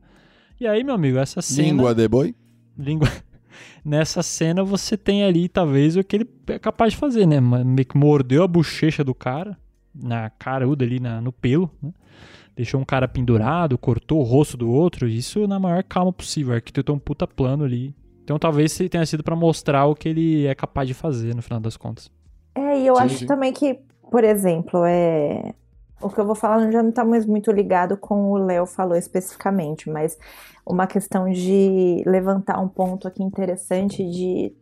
E aí, meu amigo, essa cena.
Língua de boi?
Língua. Nessa cena você tem ali, talvez, o que ele é capaz de fazer, né? Meio que mordeu a bochecha do cara, na caruda ali, na, no pelo, né? Deixou um cara pendurado, cortou o rosto do outro, isso na maior calma possível. Arquitetou um puta plano ali. Então talvez tenha sido para mostrar o que ele é capaz de fazer, no final das contas.
É, e eu sim, acho sim. também que, por exemplo, é. O que eu vou falar já não está mais muito ligado com o Léo falou especificamente, mas uma questão de levantar um ponto aqui interessante de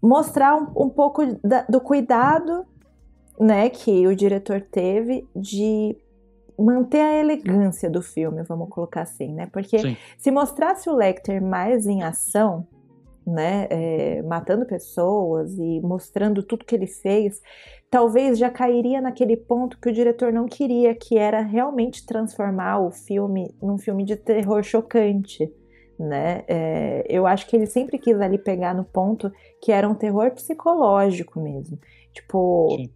mostrar um, um pouco da, do cuidado né, que o diretor teve de manter a elegância do filme, vamos colocar assim, né? Porque Sim. se mostrasse o Lecter mais em ação, né, é, matando pessoas e mostrando tudo que ele fez, talvez já cairia naquele ponto que o diretor não queria, que era realmente transformar o filme num filme de terror chocante. Né? É, eu acho que ele sempre quis ali pegar no ponto que era um terror psicológico mesmo. Tipo, Sim.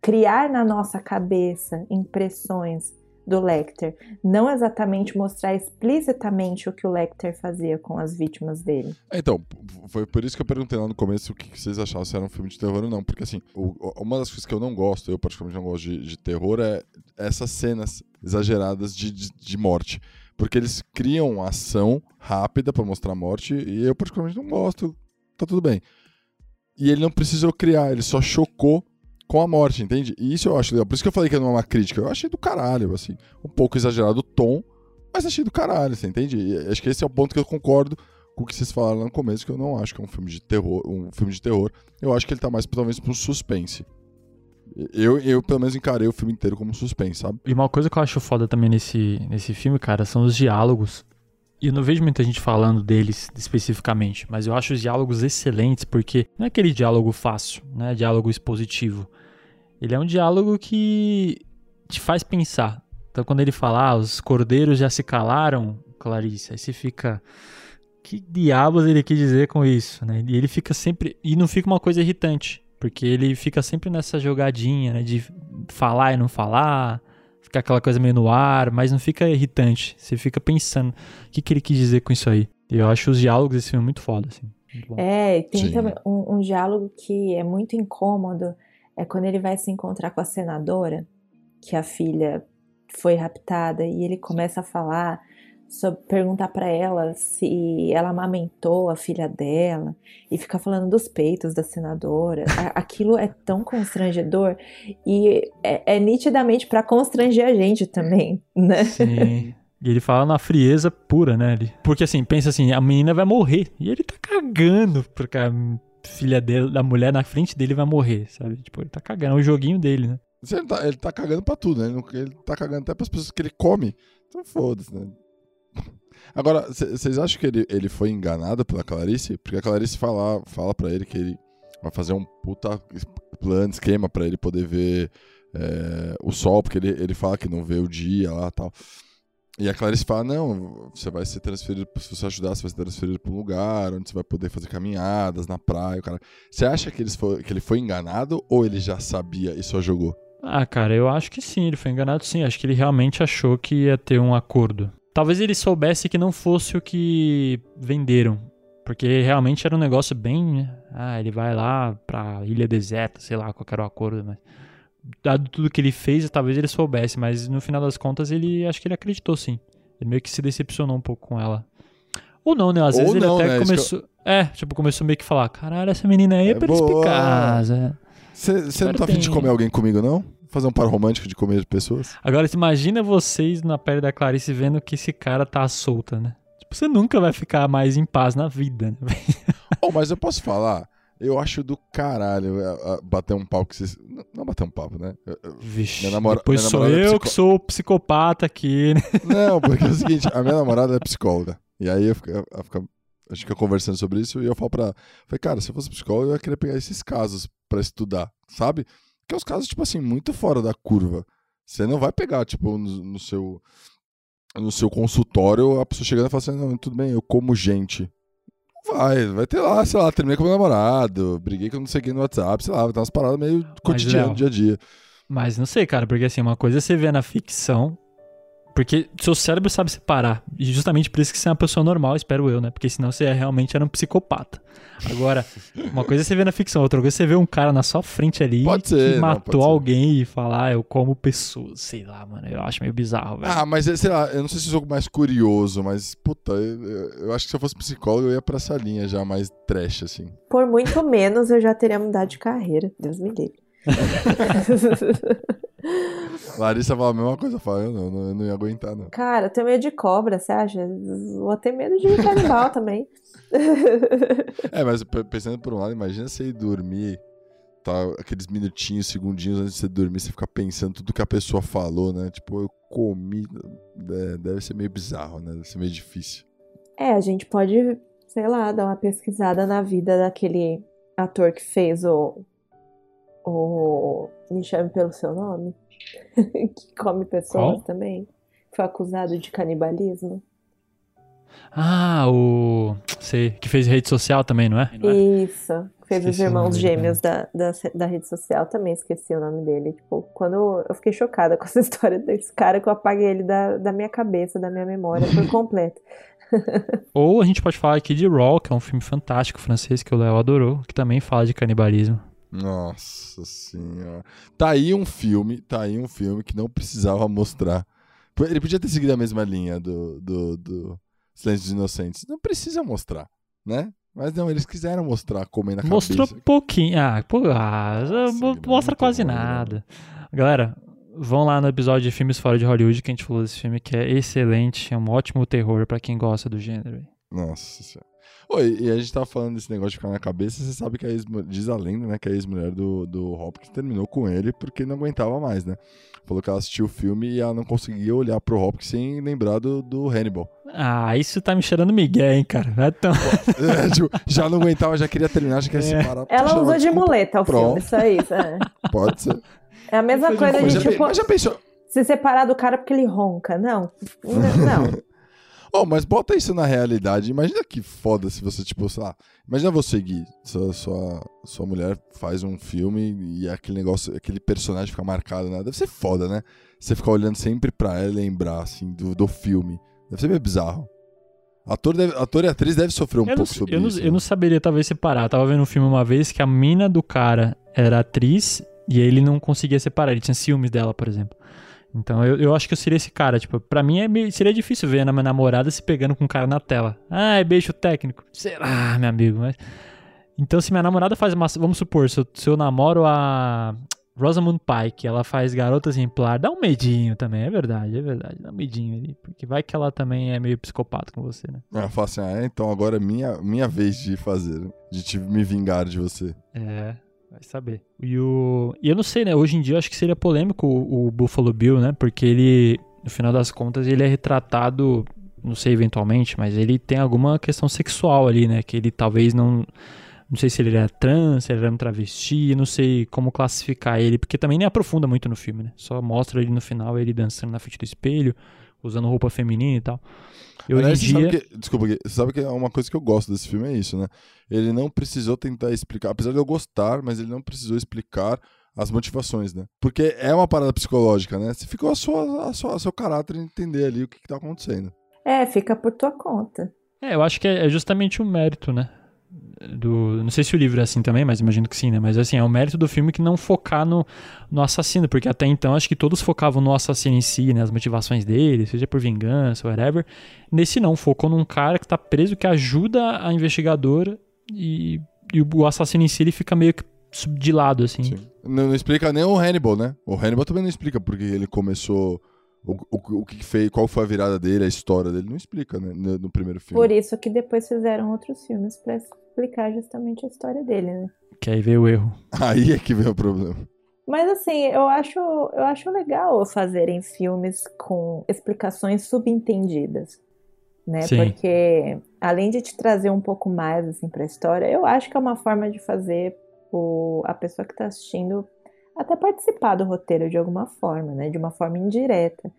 criar na nossa cabeça impressões do Lecter, não exatamente mostrar explicitamente o que o Lecter fazia com as vítimas dele.
É, então, foi por isso que eu perguntei lá no começo o que vocês achavam se era um filme de terror ou não, porque assim, o, uma das coisas que eu não gosto, eu particularmente não gosto de, de terror, é essas cenas exageradas de, de, de morte. Porque eles criam ação rápida para mostrar a morte, e eu particularmente não gosto, tá tudo bem. E ele não precisou criar, ele só chocou com a morte, entende? E isso eu acho legal. Por isso que eu falei que não é uma crítica. Eu achei do caralho, assim. Um pouco exagerado o tom, mas achei do caralho, você entende? E acho que esse é o ponto que eu concordo com o que vocês falaram no começo, que eu não acho que é um filme de terror. Um filme de terror. Eu acho que ele tá mais, talvez, pro suspense. Eu, eu, pelo menos, encarei o filme inteiro como suspense, sabe?
E uma coisa que eu acho foda também nesse, nesse filme, cara, são os diálogos. E eu não vejo muita gente falando deles especificamente, mas eu acho os diálogos excelentes, porque não é aquele diálogo fácil, né? Diálogo expositivo. Ele é um diálogo que te faz pensar. Então, quando ele fala, ah, os cordeiros já se calaram, Clarice, aí você fica. Que diabos ele quis dizer com isso, né? E ele fica sempre. E não fica uma coisa irritante, porque ele fica sempre nessa jogadinha, né? De falar e não falar, fica aquela coisa meio no ar, mas não fica irritante. Você fica pensando, o que, que ele quis dizer com isso aí? Eu acho os diálogos desse filme muito foda, assim. Muito
é, tem também um, um diálogo que é muito incômodo é quando ele vai se encontrar com a senadora, que a filha foi raptada, e ele começa a falar, sobre, perguntar para ela se ela amamentou a filha dela, e fica falando dos peitos da senadora. Aquilo é tão constrangedor, e é, é nitidamente para constranger a gente também, né?
Sim. E ele fala na frieza pura, né? Porque assim, pensa assim, a menina vai morrer. E ele tá cagando porque a filha dele, da mulher na frente dele vai morrer, sabe? Tipo, ele tá cagando, é o joguinho dele, né?
Ele tá, ele tá cagando pra tudo, né? Ele tá cagando até pras pessoas que ele come. Então foda-se, né? Agora, vocês acham que ele, ele foi enganado pela Clarice? Porque a Clarice fala, fala pra ele que ele Vai fazer um puta plano, esquema pra ele poder ver é, o sol, porque ele, ele fala que não vê o dia lá e tal. E a Clarice fala: não, você vai ser transferido, se você ajudar, você vai ser transferido para um lugar onde você vai poder fazer caminhadas na praia. Cara. Você acha que, eles foi, que ele foi enganado ou ele já sabia e só jogou?
Ah, cara, eu acho que sim, ele foi enganado sim. Acho que ele realmente achou que ia ter um acordo. Talvez ele soubesse que não fosse o que venderam. Porque realmente era um negócio bem. Né? Ah, ele vai lá pra ilha deserta, sei lá qual era o acordo, mas. Dado tudo que ele fez, talvez ele soubesse, mas no final das contas ele acho que ele acreditou sim. Ele meio que se decepcionou um pouco com ela. Ou não, né? Às
Ou
vezes
não,
ele até
né?
começou. É, tipo, começou meio que falar: caralho, essa menina aí é,
É
perspicaz. é."
Você não tá afim de comer alguém comigo, não? Fazer um par romântico de comer pessoas?
Agora, imagina vocês na pele da Clarice vendo que esse cara tá solta, né? Tipo, você nunca vai ficar mais em paz na vida, né?
oh, mas eu posso falar? Eu acho do caralho é, é, bater um papo que vocês. Não, bater um papo, né?
Vixe,
Minha namora-
depois
minha
sou
é
eu
psico-
que sou o psicopata aqui, né?
Não, porque é o seguinte, a minha namorada é psicóloga. E aí eu fico, eu fico- a gente fica conversando sobre isso e eu falo pra ela, falei, cara, se eu fosse psicólogo, eu ia querer pegar esses casos pra estudar, sabe? Que é os casos, tipo assim, muito fora da curva. Você não vai pegar, tipo, no, no seu no seu consultório, a pessoa chegando e falando assim, não, tudo bem, eu como gente. Vai, vai ter lá, sei lá, terminei com meu namorado, briguei com não sei quem no WhatsApp, sei lá, vai ter umas paradas meio cotidiano, dia a dia.
Mas não sei, cara, porque assim, uma coisa é você vê na ficção. Porque seu cérebro sabe separar. E justamente por isso que você é uma pessoa normal, espero eu, né? Porque senão você é- realmente era um psicopata. Agora, uma coisa é você ver na ficção, outra coisa é você ver um cara na sua frente ali
Pode ser,
que
não,
matou
ser.
alguém e falar, ah, eu como pessoas. Sei lá, mano. Eu acho meio bizarro, velho.
Ah, mas sei lá, eu não sei se sou mais curioso, mas puta, eu, eu acho que se eu fosse psicólogo eu ia pra essa linha já mais trash, assim.
Por muito menos eu já teria mudado de carreira. Deus me livre.
Larissa fala a mesma coisa, fala, eu não, eu não ia aguentar, não.
Cara, eu tenho medo de cobra, você acha? Vou ter medo de canibal também.
É, mas pensando por um lado, imagina você ir dormir, tá, aqueles minutinhos, segundinhos antes de você dormir, você ficar pensando tudo que a pessoa falou, né? Tipo, eu comi, é, deve ser meio bizarro, né? Deve ser meio difícil.
É, a gente pode, sei lá, dar uma pesquisada na vida daquele ator que fez o. O. Me chame pelo seu nome. que come pessoas
Qual?
também. Foi acusado de canibalismo.
Ah, o. Sei, que fez rede social também, não é?
Isso. Fez os
Esqueci o
irmãos gêmeos da, da, da rede social também, esqueci o nome dele. Tipo, quando eu fiquei chocada com essa história desse cara, que eu apaguei ele da, da minha cabeça, da minha memória por completo.
Ou a gente pode falar aqui de Raw, que é um filme fantástico francês que o Léo adorou, que também fala de canibalismo.
Nossa senhora. Tá aí um filme, tá aí um filme que não precisava mostrar. Ele podia ter seguido a mesma linha do, do, do Silêncio dos Inocentes. Não precisa mostrar, né? Mas não, eles quiseram mostrar comendo a
Mostrou
cabeça.
pouquinho. Ah, pô, ah,
Nossa,
mostra quase
né?
nada. Galera, vão lá no episódio de filmes fora de Hollywood que a gente falou desse filme, que é excelente, é um ótimo terror pra quem gosta do gênero.
Nossa senhora. Oi, e a gente tava falando desse negócio de ficar na cabeça, você sabe que a ex diz a lenda, né, que a ex-mulher do, do Hopkins terminou com ele porque não aguentava mais, né? Falou que ela assistiu o filme e ela não conseguia olhar pro Hopkins sem lembrar do, do Hannibal.
Ah, isso tá me cheirando Miguel, hein, cara. Vai tão...
É, tipo, já não aguentava, já queria terminar, já queria
É.
separar.
Ela
Poxa,
usou de muleta o filme, isso aí. isso é.
Pode ser.
É a mesma coisa de, tipo,
mas já pensou?
se separar do cara porque ele ronca. Não. Não.
Oh, mas bota isso na realidade. Imagina que foda se você, tipo, sei lá. Imagina você, Gui. Sua, sua, sua mulher faz um filme e aquele negócio, aquele personagem fica marcado, né? Deve ser foda, né? Você ficar olhando sempre pra ela e lembrar, assim, do, do filme. Deve ser meio bizarro. Ator, deve, ator e atriz deve sofrer um
eu, não,
pouco sobre
eu, não,
isso.
eu
né?
não saberia talvez separar. Eu tava vendo um filme uma vez que a mina do cara era atriz e ele não conseguia separar. Ele tinha ciúmes dela, por exemplo. Então eu, eu acho que eu seria esse cara. Tipo, pra mim é meio- seria difícil ver a minha namorada se pegando com um cara na tela. Ah, é beijo técnico. Sei lá, meu amigo. Mas... Então se minha namorada faz uma. Vamos supor, se eu, se eu namoro a Rosamund Pike, ela faz garota exemplar, dá um medinho também. É verdade, é verdade. Dá um medinho ali. Porque vai que ela também é meio psicopata com você, né?
Ela fala assim, ah, é, então agora é minha, minha vez de fazer, né? de te, me vingar de você.
É, vai saber. E, o... e eu não sei, né? Hoje em dia eu acho que seria polêmico o, Buffalo Bill, né? Porque ele, no final das contas, ele é retratado, não sei eventualmente, mas ele tem alguma questão sexual ali, né? Que ele talvez não, Não sei se ele era trans, se ele era um travesti, não sei como classificar ele, porque também nem aprofunda muito no filme, né? Só mostra ele no final, ele dançando na frente do espelho, usando roupa feminina e tal. E hoje
Aliás,
em
você sabe
dia.
que- desculpa, você sabe que é uma coisa que eu gosto desse filme é isso, né? Ele não precisou tentar explicar, apesar de eu gostar, mas ele não precisou explicar as motivações, né? Porque é uma parada psicológica, né? Você ficou a sua, a sua, a seu caráter entender ali o que, que tá acontecendo.
É, fica por tua conta.
É, eu acho que é é justamente o mérito, né? Do, não sei se o livro é assim também, mas imagino que sim, né? Mas assim, é o mérito do filme que não focar no, no assassino, porque até então acho que todos focavam no assassino em si, né? As motivações dele, seja por vingança, whatever. Nesse não, focou num cara que tá preso, que ajuda a investigadora e, e o assassino em si ele fica meio que de lado, assim.
Sim. Não, não explica nem o Hannibal, né? O Hannibal também não explica porque ele começou. O, o, o que fez, qual foi a virada dele, a história dele, não explica, né? No, no primeiro filme.
Por isso que depois fizeram outros filmes pra explicar justamente a história dele, né?
Que aí veio o erro.
Aí é que vem o problema.
Mas assim, eu acho, eu acho legal fazerem filmes com explicações subentendidas, né?
Sim.
Porque além de te trazer um pouco mais assim para a história, eu acho que é uma forma de fazer o, a pessoa que está assistindo até participar do roteiro de alguma forma, né? De uma forma indireta.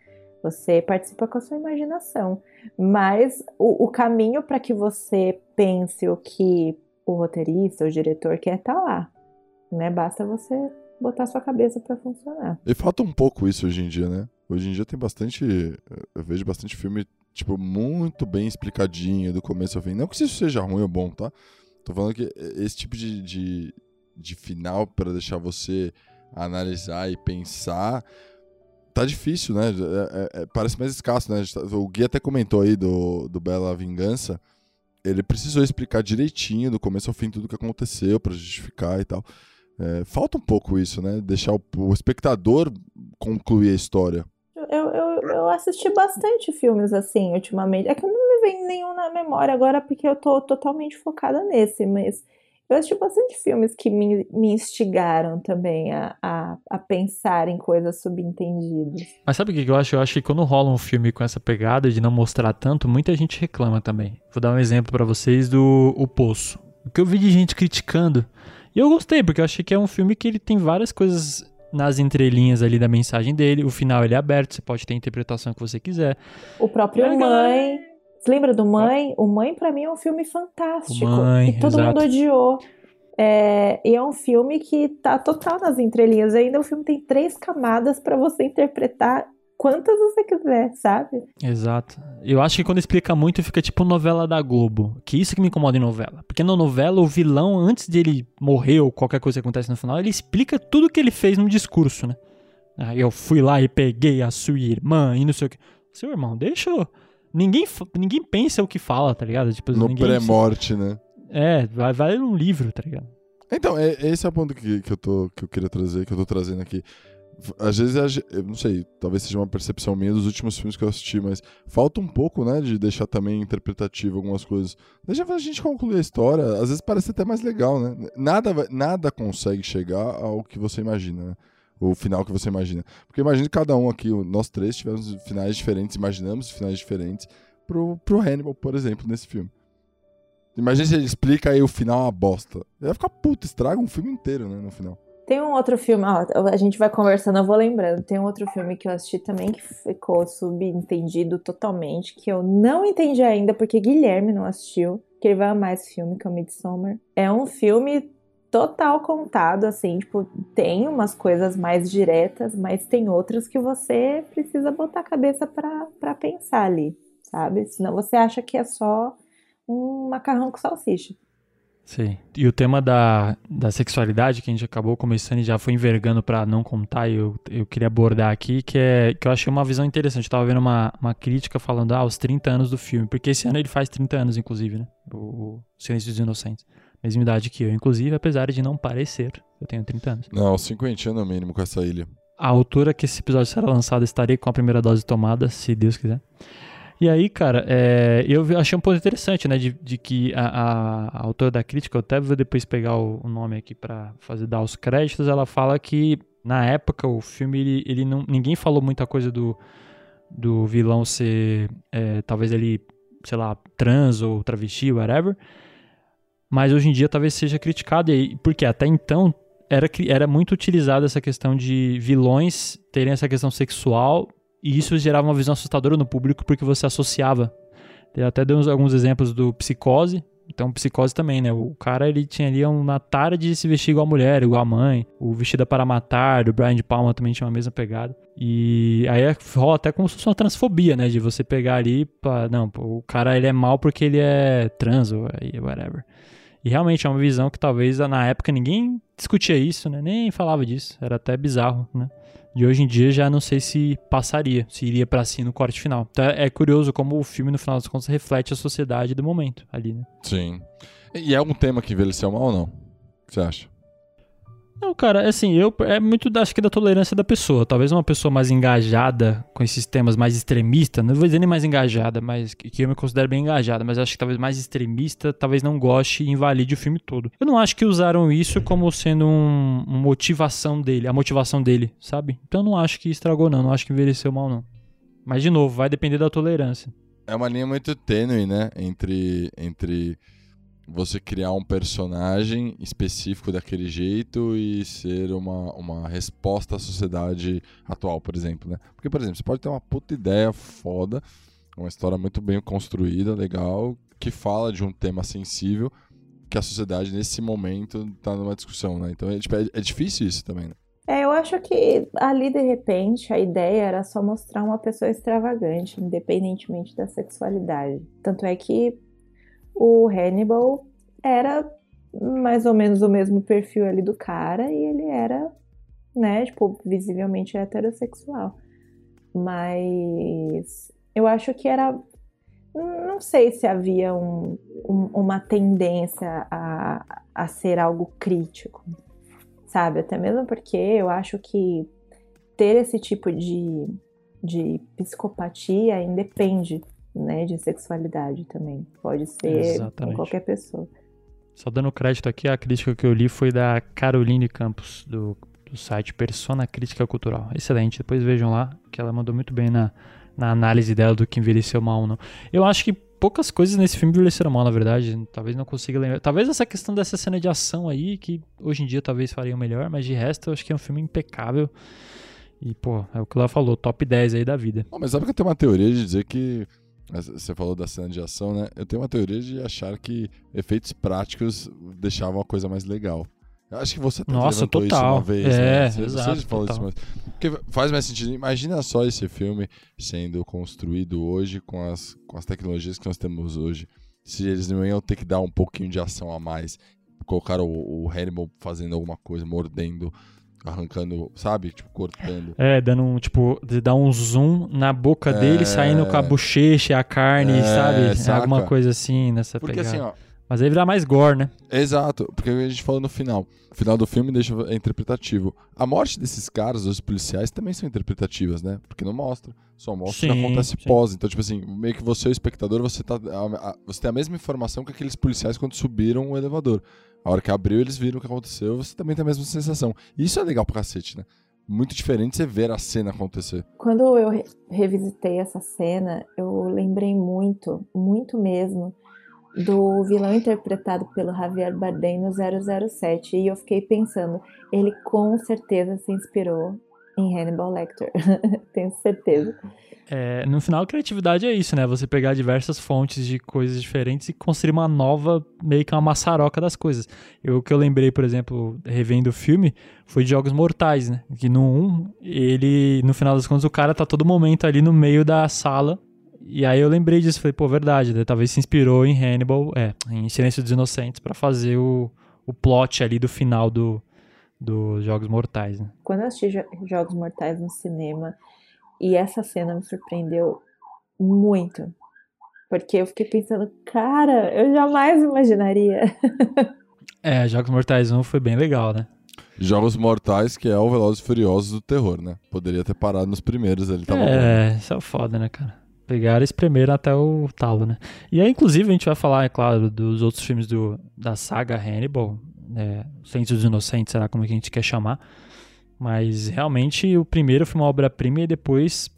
Você participa com a sua imaginação, mas o, o caminho para que você pense o que o roteirista, o diretor quer tá lá, né? Basta você botar sua cabeça para funcionar.
E falta um pouco isso hoje em dia, né? Hoje em dia tem bastante. Eu vejo bastante filme, tipo, muito bem explicadinho do começo ao fim. Não que isso seja ruim ou bom, tá? Tô falando que esse tipo de, de, de final pra deixar você analisar e pensar. Tá difícil, né? É- é- é- parece mais escasso, né? O Gui até comentou aí do, do Bela Vingança. Ele precisou explicar direitinho, do começo ao fim, tudo que aconteceu pra justificar e tal. É, falta um pouco isso, né? Deixar o, o espectador concluir a história.
Eu, eu, eu assisti bastante filmes assim ultimamente. É que não me vem nenhum na memória agora porque eu tô totalmente focada nesse, mas eu assisti bastante filmes que me, me instigaram também a, a, a pensar em coisas subentendidas.
Mas sabe o que eu acho? Eu acho que quando rola um filme com essa pegada de não mostrar tanto, muita gente reclama também. Vou dar um exemplo pra vocês do O Poço. O que eu vi de gente criticando. E eu gostei, porque eu achei que é um filme que ele tem várias coisas nas entrelinhas ali da mensagem dele. O final ele é aberto, você pode ter a interpretação que você quiser.
O próprio. Mãe. Você lembra do Mãe? O Mãe, pra mim, é um filme fantástico.
Mãe,
e todo
exato.
mundo odiou. É, e é um filme que tá total nas entrelinhas. Ainda o filme tem três camadas pra você interpretar quantas você quiser, sabe?
Exato. Eu acho que quando explica muito fica tipo novela da Globo. Que isso que me incomoda em novela. Porque na novela o vilão, antes de ele morrer ou qualquer coisa que acontece no final, ele explica tudo que ele fez no discurso, né? Eu fui lá e peguei a sua irmã e não sei o que. Seu irmão, deixa eu... Ninguém, ninguém pensa o que fala, tá ligado? Tipo,
No pré-morte, né?
É, vai, vai num livro, tá ligado?
Então, é, esse é o ponto que, que, eu tô, que eu queria trazer, que eu tô trazendo aqui. Às vezes, eu não sei, talvez seja uma percepção minha dos últimos filmes que eu assisti, mas falta um pouco, né, de deixar também interpretativo algumas coisas. Deixa a gente concluir a história, às vezes parece até mais legal, né? Nada, nada consegue chegar ao que você imagina, né? O final que você imagina. Porque imagina cada um aqui, nós três, tivemos finais diferentes, imaginamos finais diferentes pro, pro Hannibal, por exemplo, nesse filme. Imagina se ele explica aí o final é uma bosta. Ele vai ficar puto, estraga um filme inteiro, né, no final.
Tem um outro filme, ó, a gente vai conversando, eu vou lembrando. Tem um outro filme que eu assisti também que ficou subentendido totalmente, que eu não entendi ainda porque Guilherme não assistiu, que ele vai amar esse filme, que é o Midsommar. É um filme total contado, assim, tipo, tem umas coisas mais diretas, mas tem outras que você precisa botar a cabeça pra pensar ali, sabe? Senão você acha que é só um macarrão com salsicha.
Sim. E o tema da, da sexualidade, que a gente acabou começando e já foi envergando pra não contar, e eu, eu queria abordar aqui, que, é, que eu achei uma visão interessante. Eu tava vendo uma, uma crítica falando, ah, os 30 anos do filme, porque esse ano ele faz 30 anos, inclusive, né? O, o Silêncio dos Inocentes. Mesma idade que eu, inclusive, apesar de não parecer, eu tenho 30 anos.
Não, 50 no mínimo com essa ilha.
A altura que esse episódio será lançado, estarei com a primeira dose tomada, se Deus quiser. E aí, cara, é, eu achei um ponto interessante, né, de, de que a, a- a autora da crítica, eu até vou depois pegar o, o nome aqui pra fazer dar os créditos, ela fala que na época o filme, ele, ele não, ninguém falou muita coisa do, do vilão ser, é, talvez ele, sei lá, trans ou travesti, whatever, mas hoje em dia talvez seja criticado, porque até então era, era muito utilizada essa questão de vilões terem essa questão sexual, e isso gerava uma visão assustadora no público porque você associava. Eu até dei alguns exemplos do Psicose, então, psicose também, né? O cara, ele tinha ali uma tara de se vestir igual a mulher, igual a mãe. O Vestida para Matar, do Brian de Palma, também tinha uma mesma pegada. E aí é, rola até como se fosse uma transfobia, né? De você pegar ali pra... Não, o cara, ele é mal porque ele é trans ou whatever. E realmente é uma visão que talvez na época ninguém discutia isso, né? Nem falava disso. Era até bizarro, né? De hoje em dia já não sei se passaria, se iria para si no corte final. Então é curioso como o filme, no final das contas, reflete a sociedade do momento ali, né?
Sim. E é um tema que envelheceu mal ou não? O que você acha?
Não, cara, assim, eu é muito acho que da tolerância da pessoa. Talvez uma pessoa mais engajada com esses temas mais extremista, não vou dizer nem mais engajada, mas que eu me considero bem engajada, mas acho que talvez mais extremista, talvez não goste e invalide o filme todo. Eu não acho que usaram isso como sendo um, uma motivação dele, a motivação dele, sabe? Então eu não acho que estragou não, não acho que envelheceu mal não. Mas de novo, vai depender da tolerância.
É uma linha muito tênue, né, entre entre você criar um personagem específico daquele jeito e ser uma, uma resposta à sociedade atual, por exemplo, né? Porque, por exemplo, você pode ter uma puta ideia foda, uma história muito bem construída, legal, que fala de um tema sensível que a sociedade, nesse momento, está numa discussão, né? Então, é, tipo, é, é difícil isso também, né?
É, eu acho que ali, de repente, a ideia era só mostrar uma pessoa extravagante, independentemente da sexualidade. Tanto é que o Hannibal era mais ou menos o mesmo perfil ali do cara e ele era, né, tipo, visivelmente heterossexual. Mas eu acho que era. Não sei se havia um, um, uma tendência a, a ser algo crítico, sabe? Até mesmo porque eu acho que ter esse tipo de, de psicopatia independe né, de sexualidade também. Pode ser em qualquer pessoa.
Só dando crédito aqui, a crítica que eu li foi da Caroline Campos, do, do site Persona Crítica Cultural. Excelente, depois vejam lá, que ela mandou muito bem na, na análise dela do que envelheceu mal ou não. Eu acho que poucas coisas nesse filme envelheceram mal, na verdade. Talvez não consiga lembrar. Talvez essa questão dessa cena de ação aí, que hoje em dia talvez fariam melhor, mas de resto eu acho que é um filme impecável. E, pô, é o que ela falou, top 10 aí da vida.
mas sabe que eu tenho uma teoria de dizer que você falou da cena de ação, né? Eu tenho uma teoria de achar que efeitos práticos deixavam a coisa mais legal. Eu acho que você até
Nossa, total. isso
uma vez,
é,
né?
Você, exato,
você falou
total.
isso, mas... Porque faz mais sentido. Imagina só esse filme sendo construído hoje com as, com as tecnologias que nós temos hoje. Se eles não iam ter que dar um pouquinho de ação a mais, colocar o, o Hannibal fazendo alguma coisa, mordendo arrancando, sabe? Tipo, cortando.
É, dando um, tipo, de dar um zoom na boca é... dele, saindo com a bochecha, a carne, é, sabe? Saca? Alguma coisa assim nessa
Porque
pegada.
assim, ó.
Mas aí virar mais gore, né?
Exato, porque a gente falou no final. O final do filme deixa é interpretativo. A morte desses caras, dos policiais, também são interpretativas, né? Porque não mostra. Só mostra o que acontece sim. pós. Então, tipo assim, meio que você, o espectador, você, tá, a, a, você tem a mesma informação que aqueles policiais quando subiram o elevador. A hora que abriu, eles viram o que aconteceu, você também tem a mesma sensação. E isso é legal pra cacete, né? Muito diferente você ver a cena acontecer.
Quando eu re revisitei essa cena, eu lembrei muito, muito mesmo, do vilão interpretado pelo Javier Bardem no 007. E eu fiquei pensando, ele com certeza se inspirou em Hannibal Lecter. Tenho certeza.
É, no final, criatividade é isso, né? Você pegar diversas fontes de coisas diferentes e construir uma nova, meio que uma maçaroca das coisas. Eu, o que eu lembrei, por exemplo, revendo o filme, foi de Jogos Mortais, né? Que no 1, ele, no final das contas, o cara tá todo momento ali no meio da sala. E aí eu lembrei disso, falei, pô, verdade, né? talvez se inspirou em Hannibal, é, em Silêncio dos Inocentes, para fazer o, o plot ali do final do, dos Jogos Mortais, né?
Quando eu assisti Jogos Mortais no cinema, e essa cena me surpreendeu muito. Porque eu fiquei pensando, cara, eu jamais imaginaria.
é, Jogos Mortais 1 foi bem legal, né?
Jogos Mortais, que é o Velozes e Furiosos do terror, né? Poderia ter parado nos primeiros, ele tava
É, bom. isso é foda, né, cara? Pegaram e espremeram até o talo, né? E aí, inclusive, a gente vai falar, é claro, dos outros filmes do, da saga Hannibal, é, Centro dos Inocentes, será como que a gente quer chamar. Mas realmente o primeiro foi uma obra-prima e depois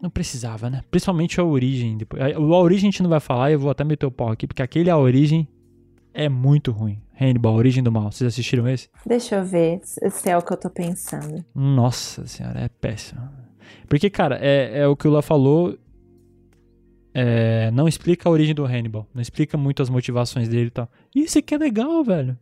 não precisava, né? Principalmente a origem. Depois, a, a origem a gente não vai falar, eu vou até meter o pau aqui, porque aquele A Origem é muito ruim. Hannibal, Origem do Mal. Vocês assistiram esse?
Deixa eu ver se é o que eu tô pensando.
Nossa senhora, é péssimo. Porque, cara, é, é o que o Lá falou. É, não explica a origem do Hannibal. Não explica muito as motivações dele e tal. Isso aqui é legal, velho.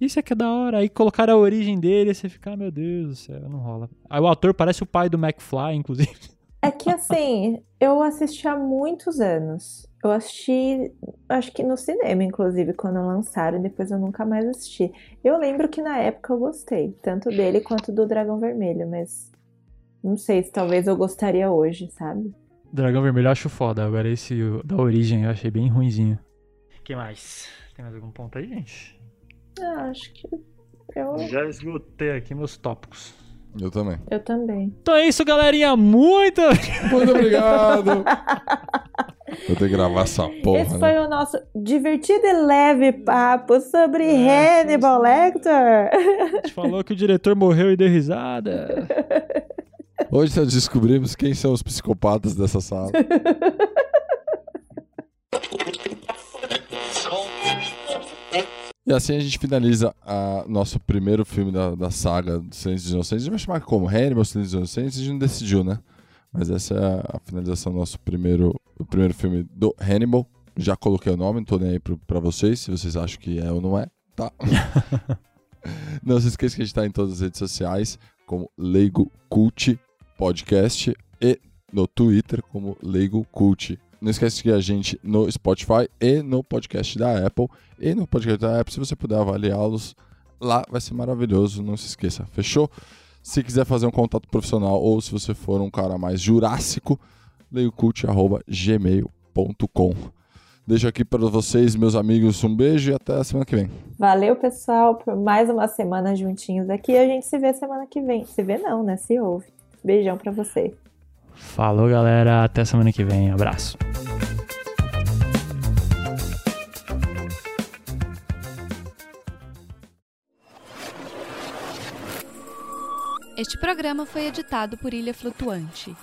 Isso aqui é da hora. Aí colocaram a origem dele e você fica, ah, meu Deus do céu, não rola. Aí o ator parece o pai do McFly, inclusive.
É que assim, eu assisti há muitos anos. Eu assisti, acho que no cinema, inclusive, quando lançaram, e depois eu nunca mais assisti. Eu lembro que na época eu gostei, tanto dele quanto do Dragão Vermelho, mas não sei se talvez eu gostaria hoje, sabe?
Dragão Vermelho eu acho foda, agora esse da origem eu achei bem ruinzinho. que mais? Tem mais algum ponto aí, gente?
Ah, acho que eu.
Já esgotei aqui meus tópicos.
Eu também.
Eu também.
Então é isso, galerinha. Muito.
Muito obrigado. Vou ter que gravar essa porra.
Esse
né?
foi o nosso divertido e leve papo sobre é, Hannibal Lecter.
A gente falou que o diretor morreu e deu risada.
Hoje nós descobrimos quem são os psicopatas dessa sala. E assim a gente finaliza a nosso primeiro filme da, da saga do Silêncio dos Inocentes. A gente vai chamar como Hannibal, Silêncio dos Inocentes, a gente não decidiu, né? Mas essa é a finalização do nosso primeiro, primeiro filme do Hannibal. Já coloquei o nome, não tô nem aí pro, pra vocês, se vocês acham que é ou não é, tá? não se esqueça que a gente tá em todas as redes sociais, como Leigo Cult Podcast e no Twitter como Leigo Cult. Não esquece de seguir a gente no Spotify e no podcast da Apple. E no podcast da Apple, se você puder avaliá-los lá, vai ser maravilhoso. Não se esqueça, fechou? Se quiser fazer um contato profissional ou se você for um cara mais jurássico, leiocult.gmail.com. Deixo aqui para vocês, meus amigos, um beijo e até a semana que vem.
Valeu, pessoal, por mais uma semana juntinhos aqui. A gente se vê semana que vem. Se vê não, né? Se ouve. Beijão para você.
Falou, galera. Até semana que vem. Abraço.
Este programa foi editado por Ilha Flutuante.